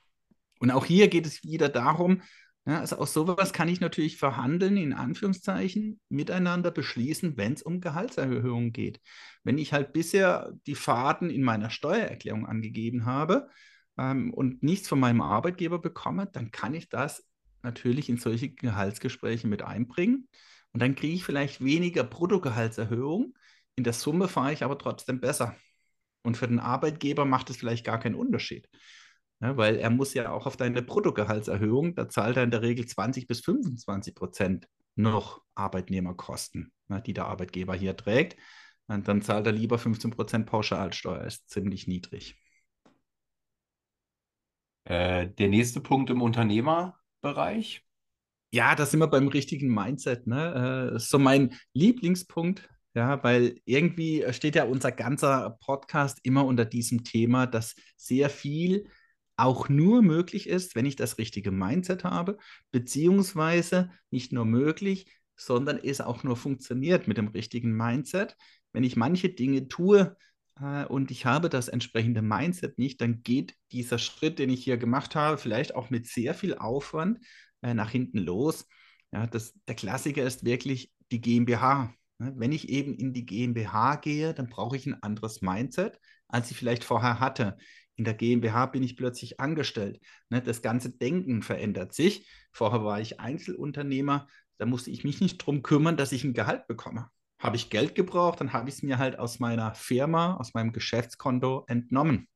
Und auch hier geht es wieder darum, Ja, also aus sowas kann ich natürlich verhandeln, in Anführungszeichen, miteinander beschließen, wenn es um Gehaltserhöhungen geht. Wenn ich halt bisher die Faden in meiner Steuererklärung angegeben habe ähm, und nichts von meinem Arbeitgeber bekomme, dann kann ich das natürlich in solche Gehaltsgespräche mit einbringen. Und dann kriege ich vielleicht weniger Bruttogehaltserhöhung. In der Summe fahre ich aber trotzdem besser. Und für den Arbeitgeber macht es vielleicht gar keinen Unterschied. Ja, weil er muss ja auch auf deine Bruttogehaltserhöhung, da zahlt er in der Regel 20 bis 25 Prozent noch Arbeitnehmerkosten, ne, die der Arbeitgeber hier trägt. Und dann zahlt er lieber 15 Prozent Pauschalsteuer, ist ziemlich niedrig. Äh, der nächste Punkt im Unternehmerbereich. Ja, da sind wir beim richtigen Mindset. Ne? Äh, so mein Lieblingspunkt, ja, weil irgendwie steht ja unser ganzer Podcast immer unter diesem Thema, dass sehr viel auch nur möglich ist, wenn ich das richtige Mindset habe, beziehungsweise nicht nur möglich, sondern es auch nur funktioniert mit dem richtigen Mindset. Wenn ich manche Dinge tue äh, und ich habe das entsprechende Mindset nicht, dann geht dieser Schritt, den ich hier gemacht habe, vielleicht auch mit sehr viel Aufwand äh, nach hinten los. Ja, das, der Klassiker ist wirklich die GmbH. Ne? Wenn ich eben in die GmbH gehe, dann brauche ich ein anderes Mindset, als ich vielleicht vorher hatte in der GmbH bin ich plötzlich angestellt. Ne, das ganze Denken verändert sich. Vorher war ich Einzelunternehmer, da musste ich mich nicht darum kümmern, dass ich ein Gehalt bekomme. Habe ich Geld gebraucht, dann habe ich es mir halt aus meiner Firma, aus meinem Geschäftskonto entnommen.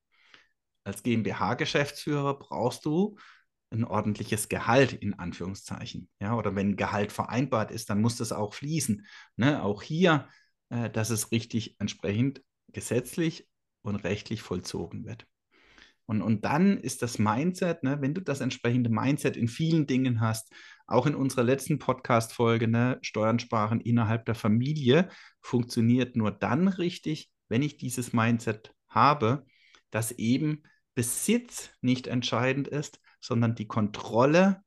Als GmbH-Geschäftsführer brauchst du ein ordentliches Gehalt in Anführungszeichen. Ja, oder wenn Gehalt vereinbart ist, dann muss das auch fließen. Ne, auch hier, äh, dass es richtig entsprechend gesetzlich und rechtlich vollzogen wird. Und, und dann ist das Mindset, ne, wenn du das entsprechende Mindset in vielen Dingen hast, auch in unserer letzten Podcast-Folge, ne, Steuern sparen innerhalb der Familie, funktioniert nur dann richtig, wenn ich dieses Mindset habe, dass eben Besitz nicht entscheidend ist, sondern die Kontrolle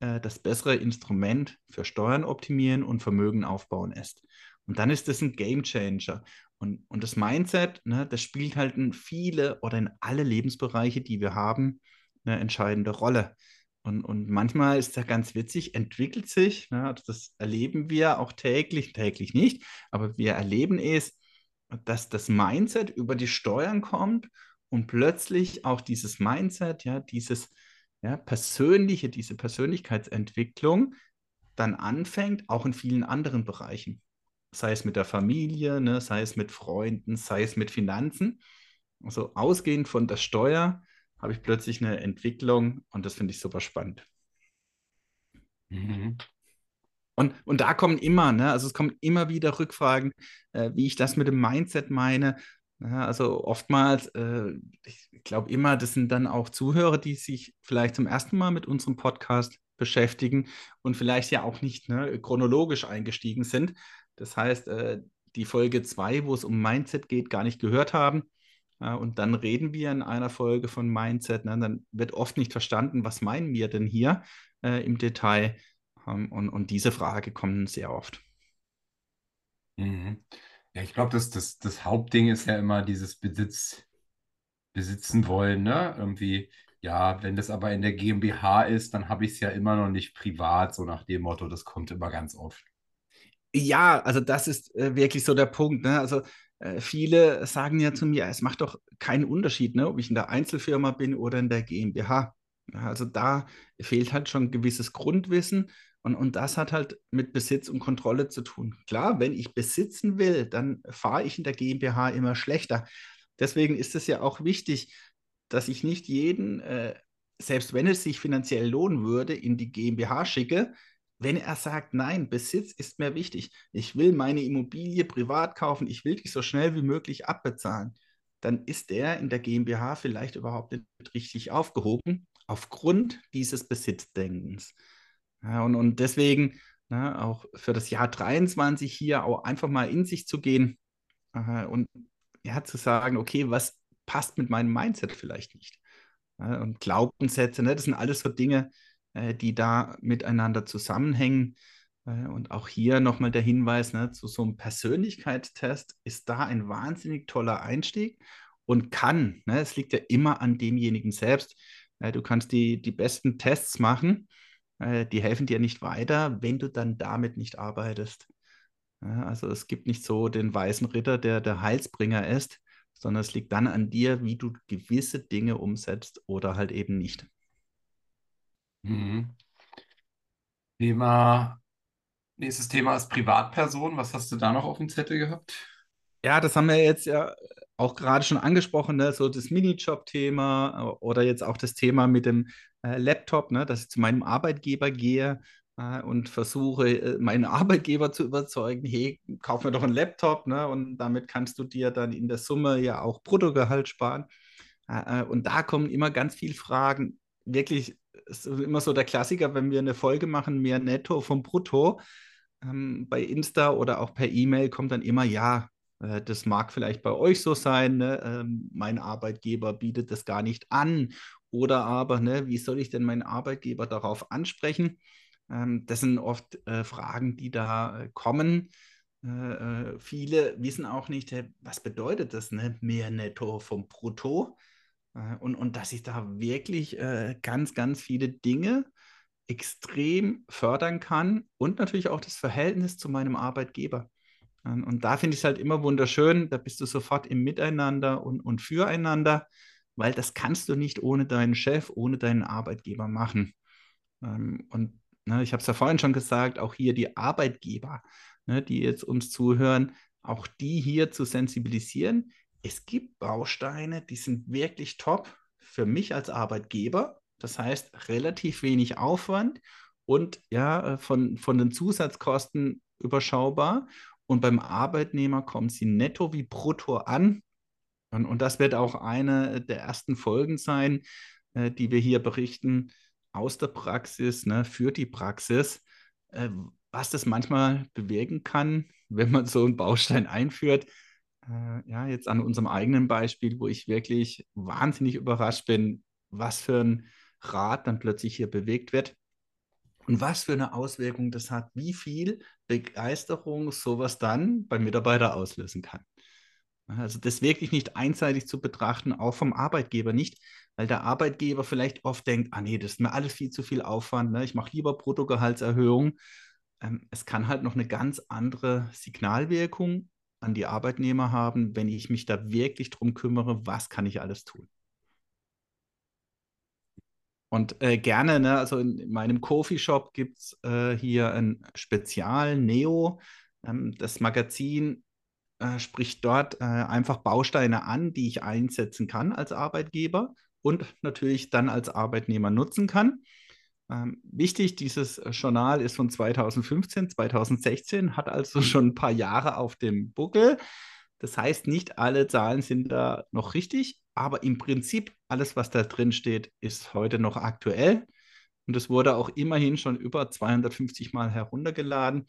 äh, das bessere Instrument für Steuern optimieren und Vermögen aufbauen ist. Und dann ist das ein Game Changer. Und, und das Mindset, ne, das spielt halt in viele oder in alle Lebensbereiche, die wir haben, eine entscheidende Rolle. Und, und manchmal ist das ganz witzig, entwickelt sich, ne, also das erleben wir auch täglich, täglich nicht, aber wir erleben es, dass das Mindset über die Steuern kommt und plötzlich auch dieses Mindset, ja, dieses ja, persönliche, diese Persönlichkeitsentwicklung dann anfängt, auch in vielen anderen Bereichen sei es mit der Familie, ne, sei es mit Freunden, sei es mit Finanzen. Also ausgehend von der Steuer habe ich plötzlich eine Entwicklung und das finde ich super spannend. Mhm. Und, und da kommen immer, ne, also es kommen immer wieder Rückfragen, äh, wie ich das mit dem Mindset meine. Ja, also oftmals, äh, ich glaube immer, das sind dann auch Zuhörer, die sich vielleicht zum ersten Mal mit unserem Podcast beschäftigen und vielleicht ja auch nicht ne, chronologisch eingestiegen sind. Das heißt, äh, die Folge 2, wo es um Mindset geht, gar nicht gehört haben. und dann reden wir in einer Folge von Mindset. Ne? Dann wird oft nicht verstanden, was meinen wir denn hier äh, im Detail. Ähm, und, und diese Frage kommt sehr oft. Mhm. Ja, ich glaube, das, das, das Hauptding ist ja immer dieses Besitz, besitzen wollen, ne? Irgendwie, ja, wenn das aber in der GmbH ist, dann habe ich es ja immer noch nicht privat, so nach dem Motto, das kommt immer ganz oft. Ja, also das ist äh, wirklich so der Punkt. Ne? Also äh, viele sagen ja zu mir, es macht doch keinen Unterschied, ne? ob ich in der Einzelfirma bin oder in der GmbH. Also da fehlt halt schon gewisses Grundwissen und, und das hat halt mit Besitz und Kontrolle zu tun. Klar, wenn ich besitzen will, dann fahre ich in der GmbH immer schlechter. Deswegen ist es ja auch wichtig, dass ich nicht jeden, äh, selbst wenn es sich finanziell lohnen würde, in die GmbH schicke, wenn er sagt, nein, Besitz ist mir wichtig, ich will meine Immobilie privat kaufen, ich will die so schnell wie möglich abbezahlen, dann ist er in der GmbH vielleicht überhaupt nicht richtig aufgehoben, aufgrund dieses Besitzdenkens. Ja, und, und deswegen na, ne, auch für das Jahr 23 hier auch einfach mal in sich zu gehen äh, und ja, zu sagen, okay, was passt mit meinem Mindset vielleicht nicht? Ja, und Glaubenssätze, ne, das sind alles so Dinge, die da miteinander zusammenhängen. Äh, und auch hier nochmal der Hinweis ne, zu so einem Persönlichkeitstest ist da ein wahnsinnig toller Einstieg und kann, ne, es liegt ja immer an demjenigen selbst. Äh, du kannst die, die besten Tests machen, äh, die helfen dir nicht weiter, wenn du dann damit nicht arbeitest. Also es gibt nicht so den weißen Ritter, der der Heilsbringer ist, sondern es liegt dann an dir, wie du gewisse Dinge umsetzt oder halt eben nicht. Mhm. Thema, nächstes Thema ist Privatperson. Was hast du da noch auf dem Zettel gehabt? Ja, das haben wir jetzt ja auch gerade schon angesprochen, ne? so das Minijob-Thema äh, oder jetzt auch das Thema mit dem äh, Laptop, ne? dass ich zu meinem Arbeitgeber gehe äh, und versuche, äh, meinen Arbeitgeber zu überzeugen, hey, kauf mir doch einen Laptop ne? und damit kannst du dir dann in der Summe ja auch Bruttogehalt sparen. Äh, äh, und da kommen immer ganz viele Fragen, wirklich ist immer so der Klassiker, wenn wir eine Folge machen, mehr Netto vom Brutto. Ähm, bei Insta oder auch per E-Mail kommt dann immer, ja, äh, das mag vielleicht bei euch so sein, ne? ähm, mein Arbeitgeber bietet das gar nicht an. Oder aber, ne, wie soll ich denn meinen Arbeitgeber darauf ansprechen? Ähm, das sind oft äh, Fragen, die da äh, kommen. Äh, äh viele wissen auch nicht, was bedeutet das, ne? mehr Netto vom Brutto. Äh, und, und dass ich da wirklich ganz, ganz viele Dinge extrem fördern kann und natürlich auch das Verhältnis zu meinem Arbeitgeber. Und da finde ich es halt immer wunderschön, da bist du sofort im Miteinander und, und füreinander, weil das kannst du nicht ohne deinen Chef, ohne deinen Arbeitgeber machen. Ähm, und ne, ich habe es ja vorhin schon gesagt, auch hier die Arbeitgeber, ne, die jetzt uns zuhören, auch die hier zu sensibilisieren. Es gibt Bausteine, die sind wirklich top für mich als Arbeitgeber. Das heißt, relativ wenig Aufwand und ja, äh, von, von den Zusatzkosten überschaubar. Und beim Arbeitnehmer kommen sie netto wie brutto an. Und, und das wird auch eine der ersten Folgen sein, äh, die wir hier berichten aus der Praxis, ne, für die Praxis, äh, was das manchmal bewirken kann, wenn man so einen Baustein einführt. Äh, ja, jetzt an unserem eigenen Beispiel, wo ich wirklich wahnsinnig überrascht bin, was für ein Rad dann plötzlich hier bewegt wird. Und was für eine Auswirkung das hat, wie viel Begeisterung sowas dann beim Mitarbeiter auslösen kann. Also das wirklich nicht einseitig zu betrachten, auch vom Arbeitgeber nicht, weil der Arbeitgeber vielleicht oft denkt, ah nee, das ist mir alles viel zu viel Aufwand, ne? ich mache lieber Bruttogehaltserhöhung. Ähm, es kann halt noch eine ganz andere Signalwirkung an die Arbeitnehmer haben, wenn ich mich da wirklich drum kümmere, was kann ich alles tun. Und äh, gerne, ne, also in meinem Coffeeshop gibt es äh, hier ein Spezial Neo. Ähm, das Magazin äh, spricht dort äh, einfach Bausteine an, die ich einsetzen kann als Arbeitgeber und natürlich dann als Arbeitnehmer nutzen kann. Ähm, wichtig, dieses Journal ist von 2015, 2016, hat also schon ein paar Jahre auf dem Buckel. Das heißt, nicht alle Zahlen sind da noch richtig, aber im Prinzip alles, was da drin steht, ist heute noch aktuell. Und es wurde auch immerhin schon über 250 Mal heruntergeladen.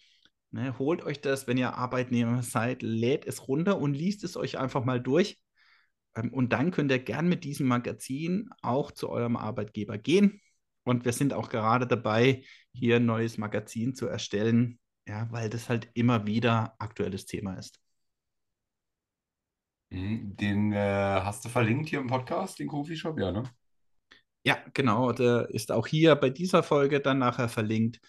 Ne, holt euch das, wenn ihr Arbeitnehmer seid, lädt es runter und liest es euch einfach mal durch. Ähm, und dann könnt ihr gern mit diesem Magazin auch zu eurem Arbeitgeber gehen. Und wir sind auch gerade dabei, hier ein neues Magazin zu erstellen, ja, weil das halt immer wieder aktuelles Thema ist. Mhm, den äh, hast du verlinkt hier im Podcast, den Coffeeshop, ja, ne? Ja, genau. Der ist auch hier bei dieser Folge dann nachher verlinkt.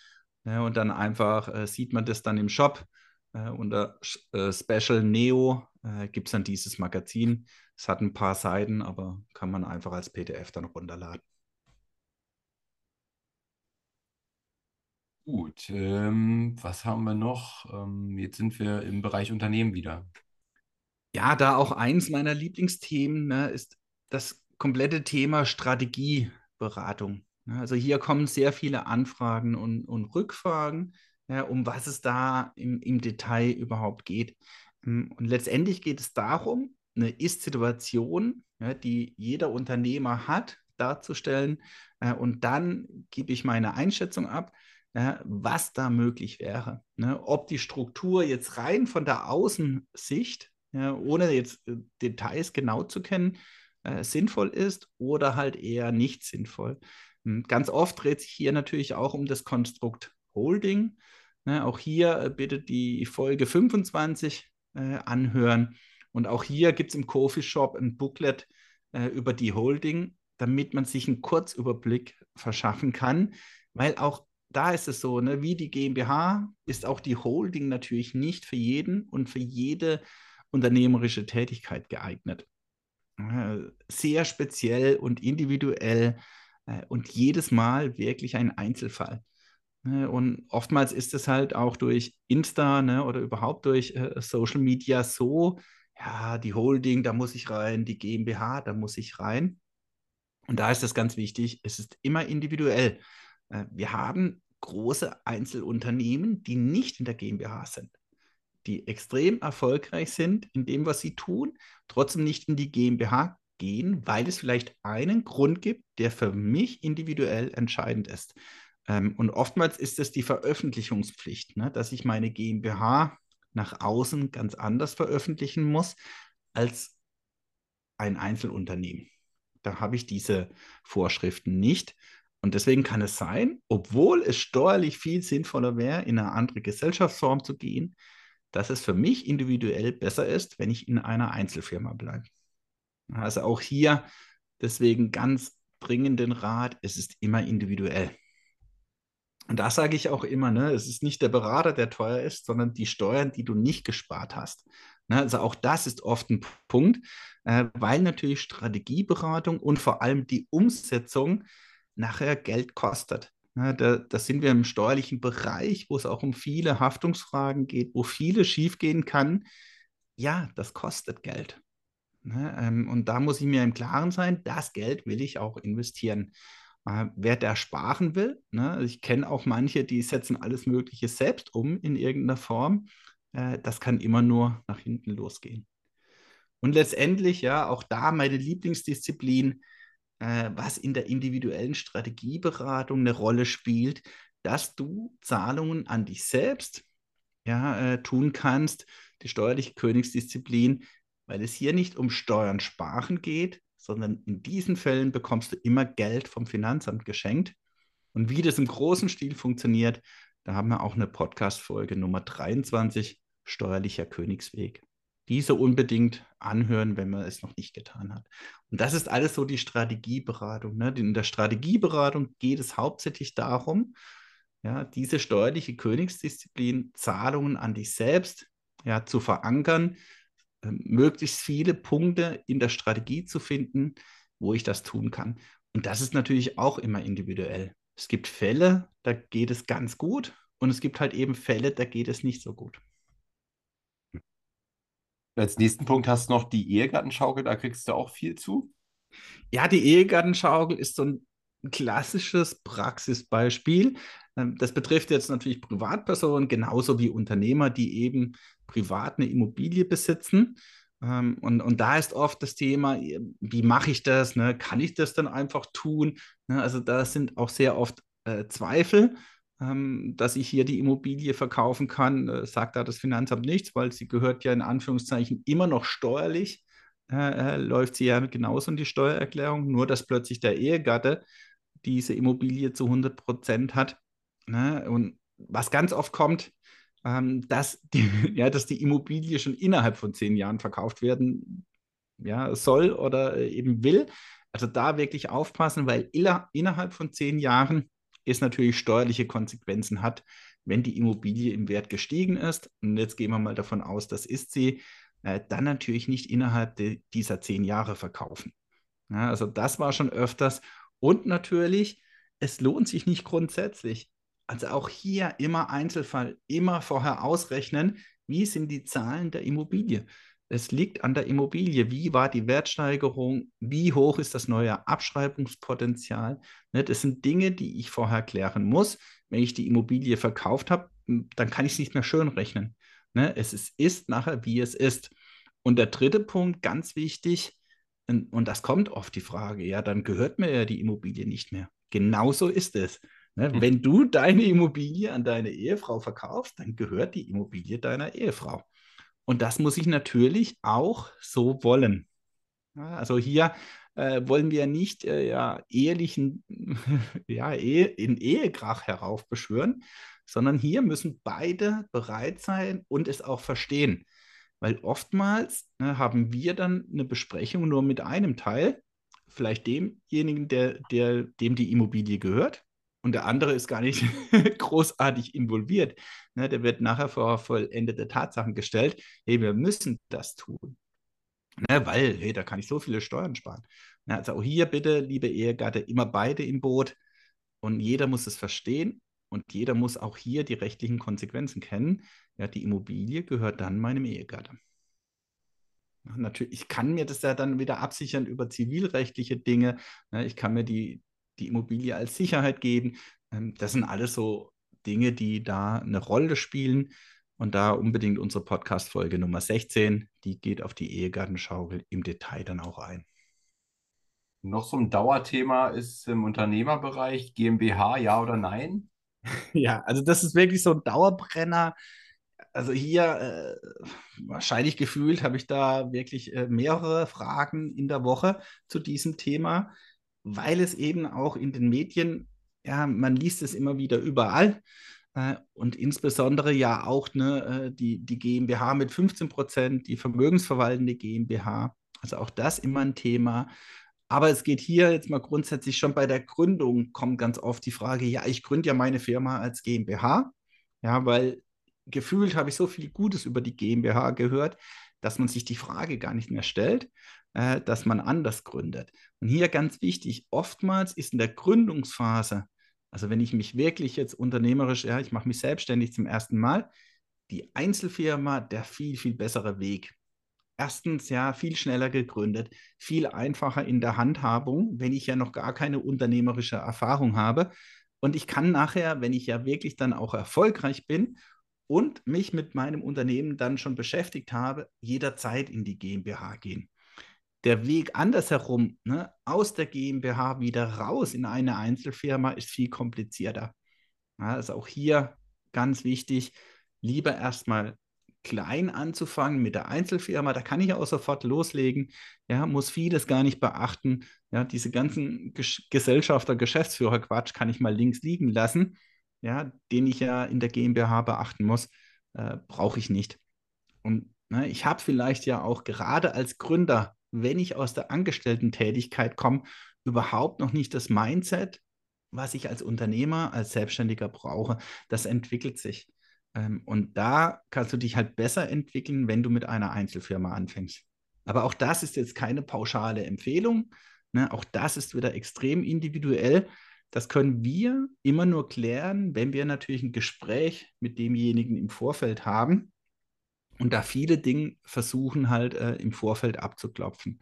Ja, und dann einfach äh, sieht man das dann im Shop. Äh, unter äh, Special Neo äh, gibt es dann dieses Magazin. Es hat ein paar Seiten, aber kann man einfach als PDF dann runterladen. Gut, ähm, was haben wir noch? Ähm, jetzt sind wir im Bereich Unternehmen wieder. Ja, da auch eins meiner Lieblingsthemen ne, ist das komplette Thema Strategieberatung. Ne, also hier kommen sehr viele Anfragen und, und Rückfragen, ja, um was es da im, im Detail überhaupt geht. Hm, und letztendlich geht es darum, eine Ist-Situation, ja, die jeder Unternehmer hat, darzustellen. Äh, und dann gebe ich meine Einschätzung ab, ja, was da möglich wäre. Ne? Ob die Struktur jetzt rein von der Außensicht ja, ohne jetzt äh, Details genau zu kennen, äh, sinnvoll ist oder halt eher nicht sinnvoll. Hm, ganz oft dreht sich hier natürlich auch um das Konstrukt Holding. Ne, auch hier äh, bitte die Folge 25 äh, anhören. Und auch hier gibt es im Coffee Shop ein Booklet äh, über die Holding, damit man sich einen Kurzüberblick verschaffen kann, weil auch da ist es so, ne, wie die GmbH ist auch die Holding natürlich nicht für jeden und für jede unternehmerische Tätigkeit geeignet. Sehr speziell und individuell äh, und jedes Mal wirklich ein Einzelfall. Ne, und oftmals ist es halt auch durch Insta ne, oder überhaupt durch äh, Social Media so, ja, die Holding, da muss ich rein, die GmbH, da muss ich rein. Und da ist es ganz wichtig, es ist immer individuell. Äh, wir haben große Einzelunternehmen, die nicht in der GmbH sind, die extrem erfolgreich sind in dem, was sie tun, trotzdem nicht in die GmbH gehen, weil es vielleicht einen Grund gibt, der für mich individuell entscheidend ist. Ähm, und oftmals ist es die Veröffentlichungspflicht, ne, dass ich meine GmbH nach außen ganz anders veröffentlichen muss als ein Einzelunternehmen. Da habe ich diese Vorschriften nicht. Und deswegen kann es sein, obwohl es steuerlich viel sinnvoller wäre, in eine andere Gesellschaftsform zu gehen, dass es für mich individuell besser ist, wenn ich in einer Einzelfirma bleibe. Also auch hier deswegen ganz dringenden Rat, es ist immer individuell. Und da sage ich auch immer, ne, es ist nicht der Berater, der teuer ist, sondern die Steuern, die du nicht gespart hast. Ne, also auch das ist oft ein Punkt, äh, weil natürlich Strategieberatung und vor allem die Umsetzung nachher Geld kostet. Ja, da, da, sind wir im steuerlichen Bereich, wo es auch um viele Haftungsfragen geht, wo vieles schiefgehen kann. Ja, das kostet Geld. Ne, ähm, und da muss ich mir im Klaren sein, das Geld will ich auch investieren. Äh, wer da sparen will, ne, ich kenne auch manche, die setzen alles Mögliche selbst um in irgendeiner Form. Äh, das kann immer nur nach hinten losgehen. Und letztendlich, ja, auch da meine Lieblingsdisziplin, äh, was in der individuellen Strategieberatung eine Rolle spielt, dass du Zahlungen an dich selbst ja, äh, tun kannst, die steuerliche Königsdisziplin, weil es hier nicht um Steuern sparen geht, sondern in diesen Fällen bekommst du immer Geld vom Finanzamt geschenkt. Und wie das im großen Stil funktioniert, da haben wir auch eine Podcast-Folge Nummer 23, Steuerlicher Königsweg diese unbedingt anhören, wenn man es noch nicht getan hat. Und das ist alles so die Strategieberatung. Ne? In der Strategieberatung geht es hauptsächlich darum, ja, diese steuerliche Königsdisziplin, Zahlungen an dich selbst ja, zu verankern, äh, möglichst viele Punkte in der Strategie zu finden, wo ich das tun kann. Und das ist natürlich auch immer individuell. Es gibt Fälle, da geht es ganz gut und es gibt halt eben Fälle, da geht es nicht so gut. Als nächsten Punkt hast du noch die Ehegattenschaukel, da kriegst du auch viel zu. Ja, die Ehegattenschaukel ist so ein klassisches Praxisbeispiel. Ähm, das betrifft jetzt natürlich Privatpersonen genauso wie Unternehmer, die eben privat eine Immobilie besitzen. Ähm, und, und da ist oft das Thema, wie mache ich das? Ne? Kann ich das dann einfach tun? Ne? Also da sind auch sehr oft äh, Zweifel dass ich hier die Immobilie verkaufen kann, äh, sagt da das Finanzamt nichts, weil sie gehört ja in Anführungszeichen immer noch steuerlich, äh, äh, läuft sie ja genauso in die Steuererklärung, nur dass plötzlich der Ehegatte diese Immobilie zu 100 Prozent hat. Ne? Und was ganz oft kommt, ähm, dass, die, [laughs] ja, dass die Immobilie schon innerhalb von zehn Jahren verkauft werden ja, soll oder äh, eben will. Also da wirklich aufpassen, weil innerhalb von zehn Jahren es natürlich steuerliche Konsequenzen hat, wenn die Immobilie im Wert gestiegen ist. Und jetzt gehen wir mal davon aus, das ist sie, äh, dann natürlich nicht innerhalb de, dieser zehn Jahre verkaufen. Ja, also das war schon öfters. Und natürlich, es lohnt sich nicht grundsätzlich. Also auch hier immer Einzelfall, immer vorher ausrechnen, wie sind die Zahlen der Immobilie. Es liegt an der Immobilie. Wie war die Wertsteigerung? Wie hoch ist das neue Abschreibungspotenzial? Ne, das sind Dinge, die ich vorher klären muss. Wenn ich die Immobilie verkauft habe, dann kann ich es nicht mehr schön rechnen. Ne, es ist, ist nachher, wie es ist. Und der dritte Punkt, ganz wichtig, und das kommt oft die Frage, ja, dann gehört mir ja die Immobilie nicht mehr. Genauso ist es. Ne? Hm. Wenn du deine Immobilie an deine Ehefrau verkaufst, dann gehört die Immobilie deiner Ehefrau. Und das muss ich natürlich auch so wollen. Also hier äh, wollen wir nicht äh, ja, ehelichen, [laughs] ja, Ehe, in Ehekrach heraufbeschwören, sondern hier müssen beide bereit sein und es auch verstehen. Weil oftmals ne, haben wir dann eine Besprechung nur mit einem Teil, vielleicht demjenigen, der, der, dem die Immobilie gehört, und der andere ist gar nicht [laughs] großartig involviert. Ne, der wird nachher vor vollendete Tatsachen gestellt, hey, wir müssen das tun. Ne, weil, hey, da kann ich so viele Steuern sparen. Ne, also auch hier bitte, liebe Ehegatte, immer beide im Boot und jeder muss es verstehen und jeder muss auch hier die rechtlichen Konsequenzen kennen. Ja, die Immobilie gehört dann meinem Ehegatte. Natürlich, ich kann mir das ja dann wieder absichern über zivilrechtliche Dinge. Ne, ich kann mir die, die Immobilie als Sicherheit geben. Ähm, das sind alles so Dinge, die da eine Rolle spielen. Und da unbedingt unsere Podcast-Folge Nummer 16, die geht auf die Ehegattenschaukel im Detail dann auch ein. Noch so ein Dauerthema ist im Unternehmerbereich GmbH, ja oder nein? [laughs] Ja, also das ist wirklich so ein Dauerbrenner. Also hier, äh, wahrscheinlich gefühlt, habe ich da wirklich äh, mehrere Fragen in der Woche zu diesem Thema, weil es eben auch in den Medien, ja, man liest es immer wieder überall äh, und insbesondere ja auch ne, äh, die, die GmbH mit 15 Prozent, die vermögensverwaltende GmbH. Also auch das immer ein Thema. Aber es geht hier jetzt mal grundsätzlich schon bei der Gründung, kommt ganz oft die Frage, ja, ich gründe ja meine Firma als GmbH, ja, weil gefühlt habe ich so viel Gutes über die GmbH gehört, dass man sich die Frage gar nicht mehr stellt, äh, dass man anders gründet. Und hier ganz wichtig, oftmals ist in der Gründungsphase, also wenn ich mich wirklich jetzt unternehmerisch, ja, ich mache mich selbstständig zum ersten Mal, die Einzelfirma der viel, viel bessere Weg erstens ja viel schneller gegründet, viel einfacher in der Handhabung, wenn ich ja noch gar keine unternehmerische Erfahrung habe. Und ich kann nachher, wenn ich ja wirklich dann auch erfolgreich bin und mich mit meinem Unternehmen dann schon beschäftigt habe, jederzeit in die GmbH gehen. Der Weg andersherum, ne, aus der GmbH wieder raus in eine Einzelfirma, ist viel komplizierter. Ja, also auch hier ganz wichtig, lieber erstmal klein anzufangen mit der Einzelfirma, da kann ich auch sofort loslegen, ja, muss vieles gar nicht beachten, ja, diese ganzen Ges Gesellschafter, Geschäftsführer Quatsch kann ich mal links liegen lassen, ja, den ich ja in der GmbH beachten muss, äh, brauche ich nicht. Und ne, ich habe vielleicht ja auch gerade als Gründer, wenn ich aus der Angestellten-Tätigkeit komme, überhaupt noch nicht das Mindset, was ich als Unternehmer, als Selbstständiger brauche. Das entwickelt sich. Ähm, und da kannst du dich halt besser entwickeln, wenn du mit einer Einzelfirma anfängst. Aber auch das ist jetzt keine pauschale Empfehlung. Ne? Auch das ist wieder extrem individuell. Das können wir immer nur klären, wenn wir natürlich ein Gespräch mit demjenigen im Vorfeld haben und da viele Dinge versuchen halt äh, im Vorfeld abzuklopfen.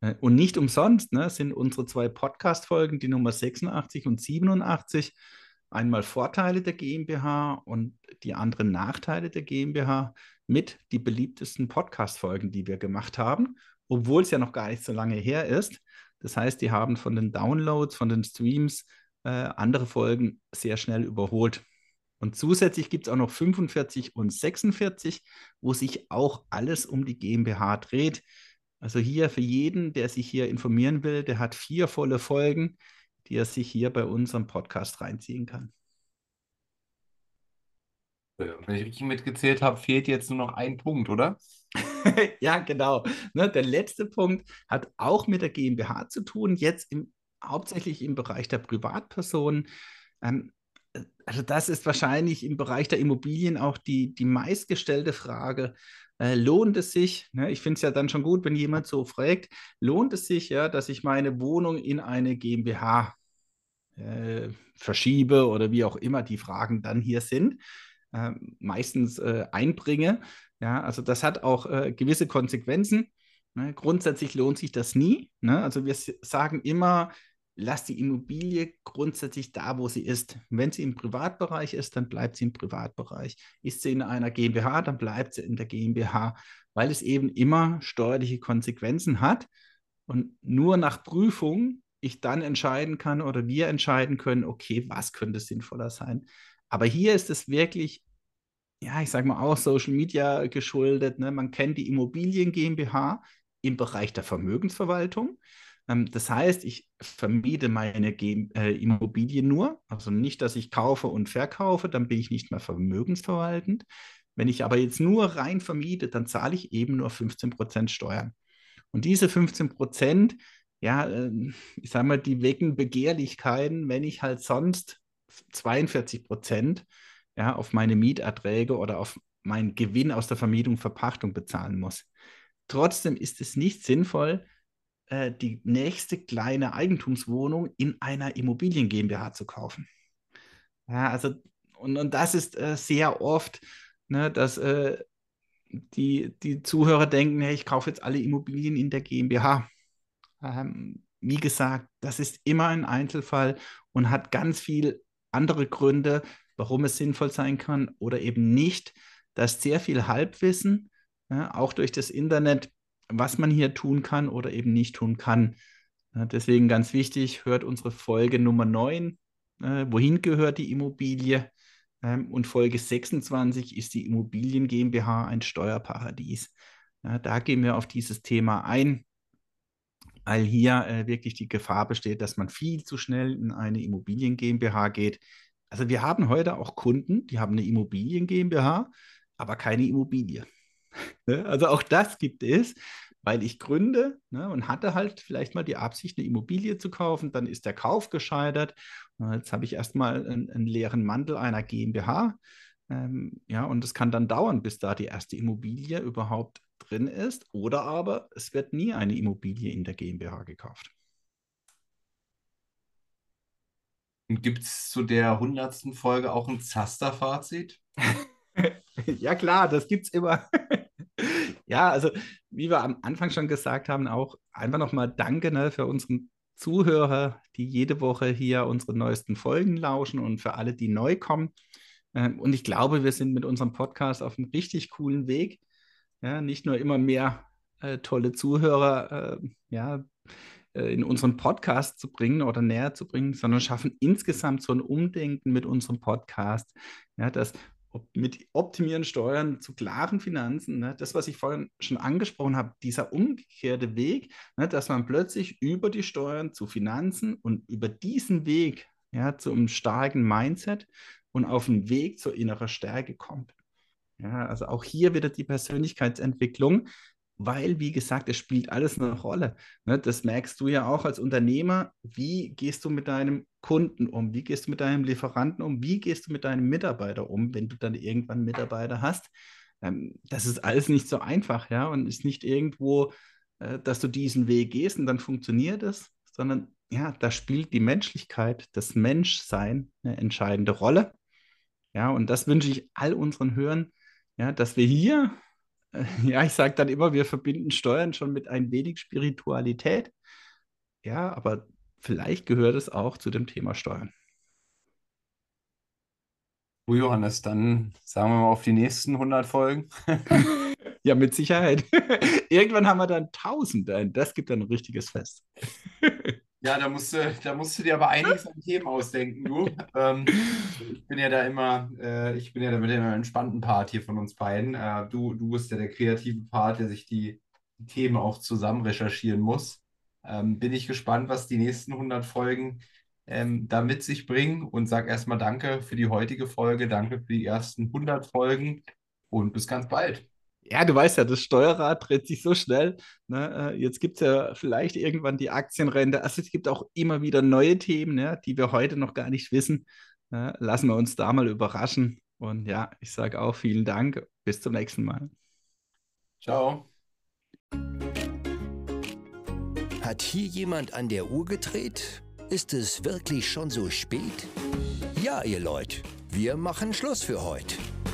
Äh, und nicht umsonst ne, sind unsere zwei Podcast-Folgen, die Nummer 86 und 87, einmal Vorteile der GmbH und die anderen Nachteile der GmbH mit die beliebtesten Podcast-Folgen, die wir gemacht haben, obwohl es ja noch gar nicht so lange her ist. Das heißt, die haben von den Downloads, von den Streams äh, andere Folgen sehr schnell überholt. Und zusätzlich gibt es auch noch 45 und 46, wo sich auch alles um die GmbH dreht. Also hier für jeden, der sich hier informieren will, der hat vier volle Folgen die er sich hier bei unserem Podcast reinziehen kann. Wenn ich richtig mitgezählt habe, fehlt jetzt nur noch ein Punkt, oder? [laughs] ja, genau. Ne, der letzte Punkt hat auch mit der GmbH zu tun, jetzt im, hauptsächlich im Bereich der Privatpersonen. Ähm, also das ist wahrscheinlich im Bereich der Immobilien auch die, die meistgestellte Frage. Äh, lohnt es sich? Ne, ich finde es ja dann schon gut, wenn jemand so fragt, lohnt es sich, ja, dass ich meine Wohnung in eine GmbH äh, verschiebe oder wie auch immer die Fragen dann hier sind, äh, meistens äh, einbringe. Ja, also das hat auch äh, gewisse Konsequenzen. Ne? Grundsätzlich lohnt sich das nie. Ne? Also wir sagen immer, lass die Immobilie grundsätzlich da, wo sie ist. Wenn sie im Privatbereich ist, dann bleibt sie im Privatbereich. Ist sie in einer GmbH, dann bleibt sie in der GmbH, weil es eben immer steuerliche Konsequenzen hat. Und nur nach Prüfung ich dann entscheiden kann oder wir entscheiden können, okay, was könnte sinnvoller sein. Aber hier ist es wirklich, ja, ich sage mal auch Social Media geschuldet. Ne? Man kennt die Immobilien GmbH im Bereich der Vermögensverwaltung. Ähm, das heißt, ich vermiete meine G äh, Immobilien nur, also nicht, dass ich kaufe und verkaufe, dann bin ich nicht mehr vermögensverwaltend. Wenn ich aber jetzt nur rein vermiete, dann zahle ich eben nur 15% Steuern. Und diese 15 Prozent, ja, ähm, ich sage mal, die wecken Begehrlichkeiten, wenn ich halt sonst 42 Prozent ja, auf meine Mieterträge oder auf meinen Gewinn aus der Vermietung, Verpachtung bezahlen muss. Trotzdem ist es nicht sinnvoll, äh, die nächste kleine Eigentumswohnung in einer Immobilien GmbH zu kaufen. Ja, also, und, und das ist äh, sehr oft, ne, dass äh, die, die Zuhörer denken, hey, ich kaufe jetzt alle Immobilien in der GmbH. Ähm, wie gesagt, das ist immer ein Einzelfall und hat ganz viele andere Gründe, warum es sinnvoll sein kann oder eben nicht. Da ist sehr viel Halbwissen, ja, auch durch das Internet, was man hier tun kann oder eben nicht tun kann. Ja, deswegen ganz wichtig, hört unsere Folge Nummer 9, äh, wohin gehört die Immobilie? Ähm, und Folge 26 ist die Immobilien GmbH ein Steuerparadies. Ja, da gehen wir auf dieses Thema ein weil hier äh, wirklich die Gefahr besteht, dass man viel zu schnell in eine Immobilien GmbH geht. Also wir haben heute auch Kunden, die haben eine Immobilien GmbH, aber keine Immobilie. [laughs] Ne? also auch das gibt es, weil ich gründe ne, und hatte halt vielleicht mal die Absicht, eine Immobilie zu kaufen, dann ist der Kauf gescheitert. Jetzt habe ich erstmal einen, einen leeren Mantel einer GmbH. Ähm, ja, und es kann dann dauern, bis da die erste Immobilie überhaupt drin ist. Oder aber es wird nie eine Immobilie in der GmbH gekauft. Und gibt es zu der hundertsten Folge auch ein Zaster-Fazit? [laughs] ja, klar, das gibt es immer. [laughs] ja, also wie wir am Anfang schon gesagt haben, auch einfach nochmal Danke ne, für unseren Zuhörer, die jede Woche hier unsere neuesten Folgen lauschen und für alle, die neu kommen. Ähm, und ich glaube, wir sind mit unserem Podcast auf einem richtig coolen Weg. Ja, nicht nur immer mehr äh, tolle Zuhörer äh, ja, äh, in unseren Podcast zu bringen oder näher zu bringen, sondern schaffen insgesamt so ein Umdenken mit unserem Podcast, ja, das mit Optimieren Steuern zu klaren Finanzen, ne, das, was ich vorhin schon angesprochen habe, dieser umgekehrte Weg, ne, dass man plötzlich über die Steuern zu Finanzen und über diesen Weg ja, zu einem starken Mindset und auf den Weg zur inneren Stärke kommt. Ja, also auch hier wieder die Persönlichkeitsentwicklung, weil, wie gesagt, es spielt alles eine Rolle. Ne? Das merkst du ja auch als Unternehmer. Wie gehst du mit deinem Kunden um? Wie gehst du mit deinem Lieferanten um? Wie gehst du mit deinem Mitarbeiter um, wenn du dann irgendwann Mitarbeiter hast? Ähm, das ist alles nicht so einfach, ja, und ist nicht irgendwo, äh, dass du diesen Weg gehst und dann funktioniert es, sondern ja, da spielt die Menschlichkeit, das Menschsein eine entscheidende Rolle. Ja, und das wünsche ich all unseren Hörern, ja, dass wir hier, äh, ja, ich sage dann immer, wir verbinden Steuern schon mit ein wenig Spiritualität. Ja, aber vielleicht gehört es auch zu dem Thema Steuern. Oh Johannes, dann sagen wir mal auf die nächsten 100 Folgen. [laughs] ja, mit Sicherheit. [laughs] Irgendwann haben wir dann 1000, das gibt dann ein richtiges Fest. [laughs] Ja, da musst du, da musst du dir aber einiges an Themen ausdenken, du. Ähm, ich bin ja da immer, äh, ich bin ja da mit dem entspannten Part hier von uns beiden. Äh, du, du bist ja der kreative Part, der sich die, die Themen auch zusammen recherchieren muss. Ähm, bin ich gespannt, was die nächsten 100 Folgen ähm, da mit sich bringen und sag erstmal Danke für die heutige Folge, danke für die ersten 100 Folgen und bis ganz bald. Ja, du weißt ja, das Steuerrad dreht sich so schnell. Ne? Äh, jetzt gibt es ja vielleicht irgendwann die Aktienrente. Also es gibt auch immer wieder neue Themen, ne, die wir heute noch gar nicht wissen. Ne? Lassen wir uns da mal überraschen. Und ja, ich sage auch vielen Dank. Bis zum nächsten Mal. Ciao. Hat hier jemand an der Uhr gedreht? Ist es wirklich schon so spät? Ja, ihr Leute, wir machen Schluss für heute.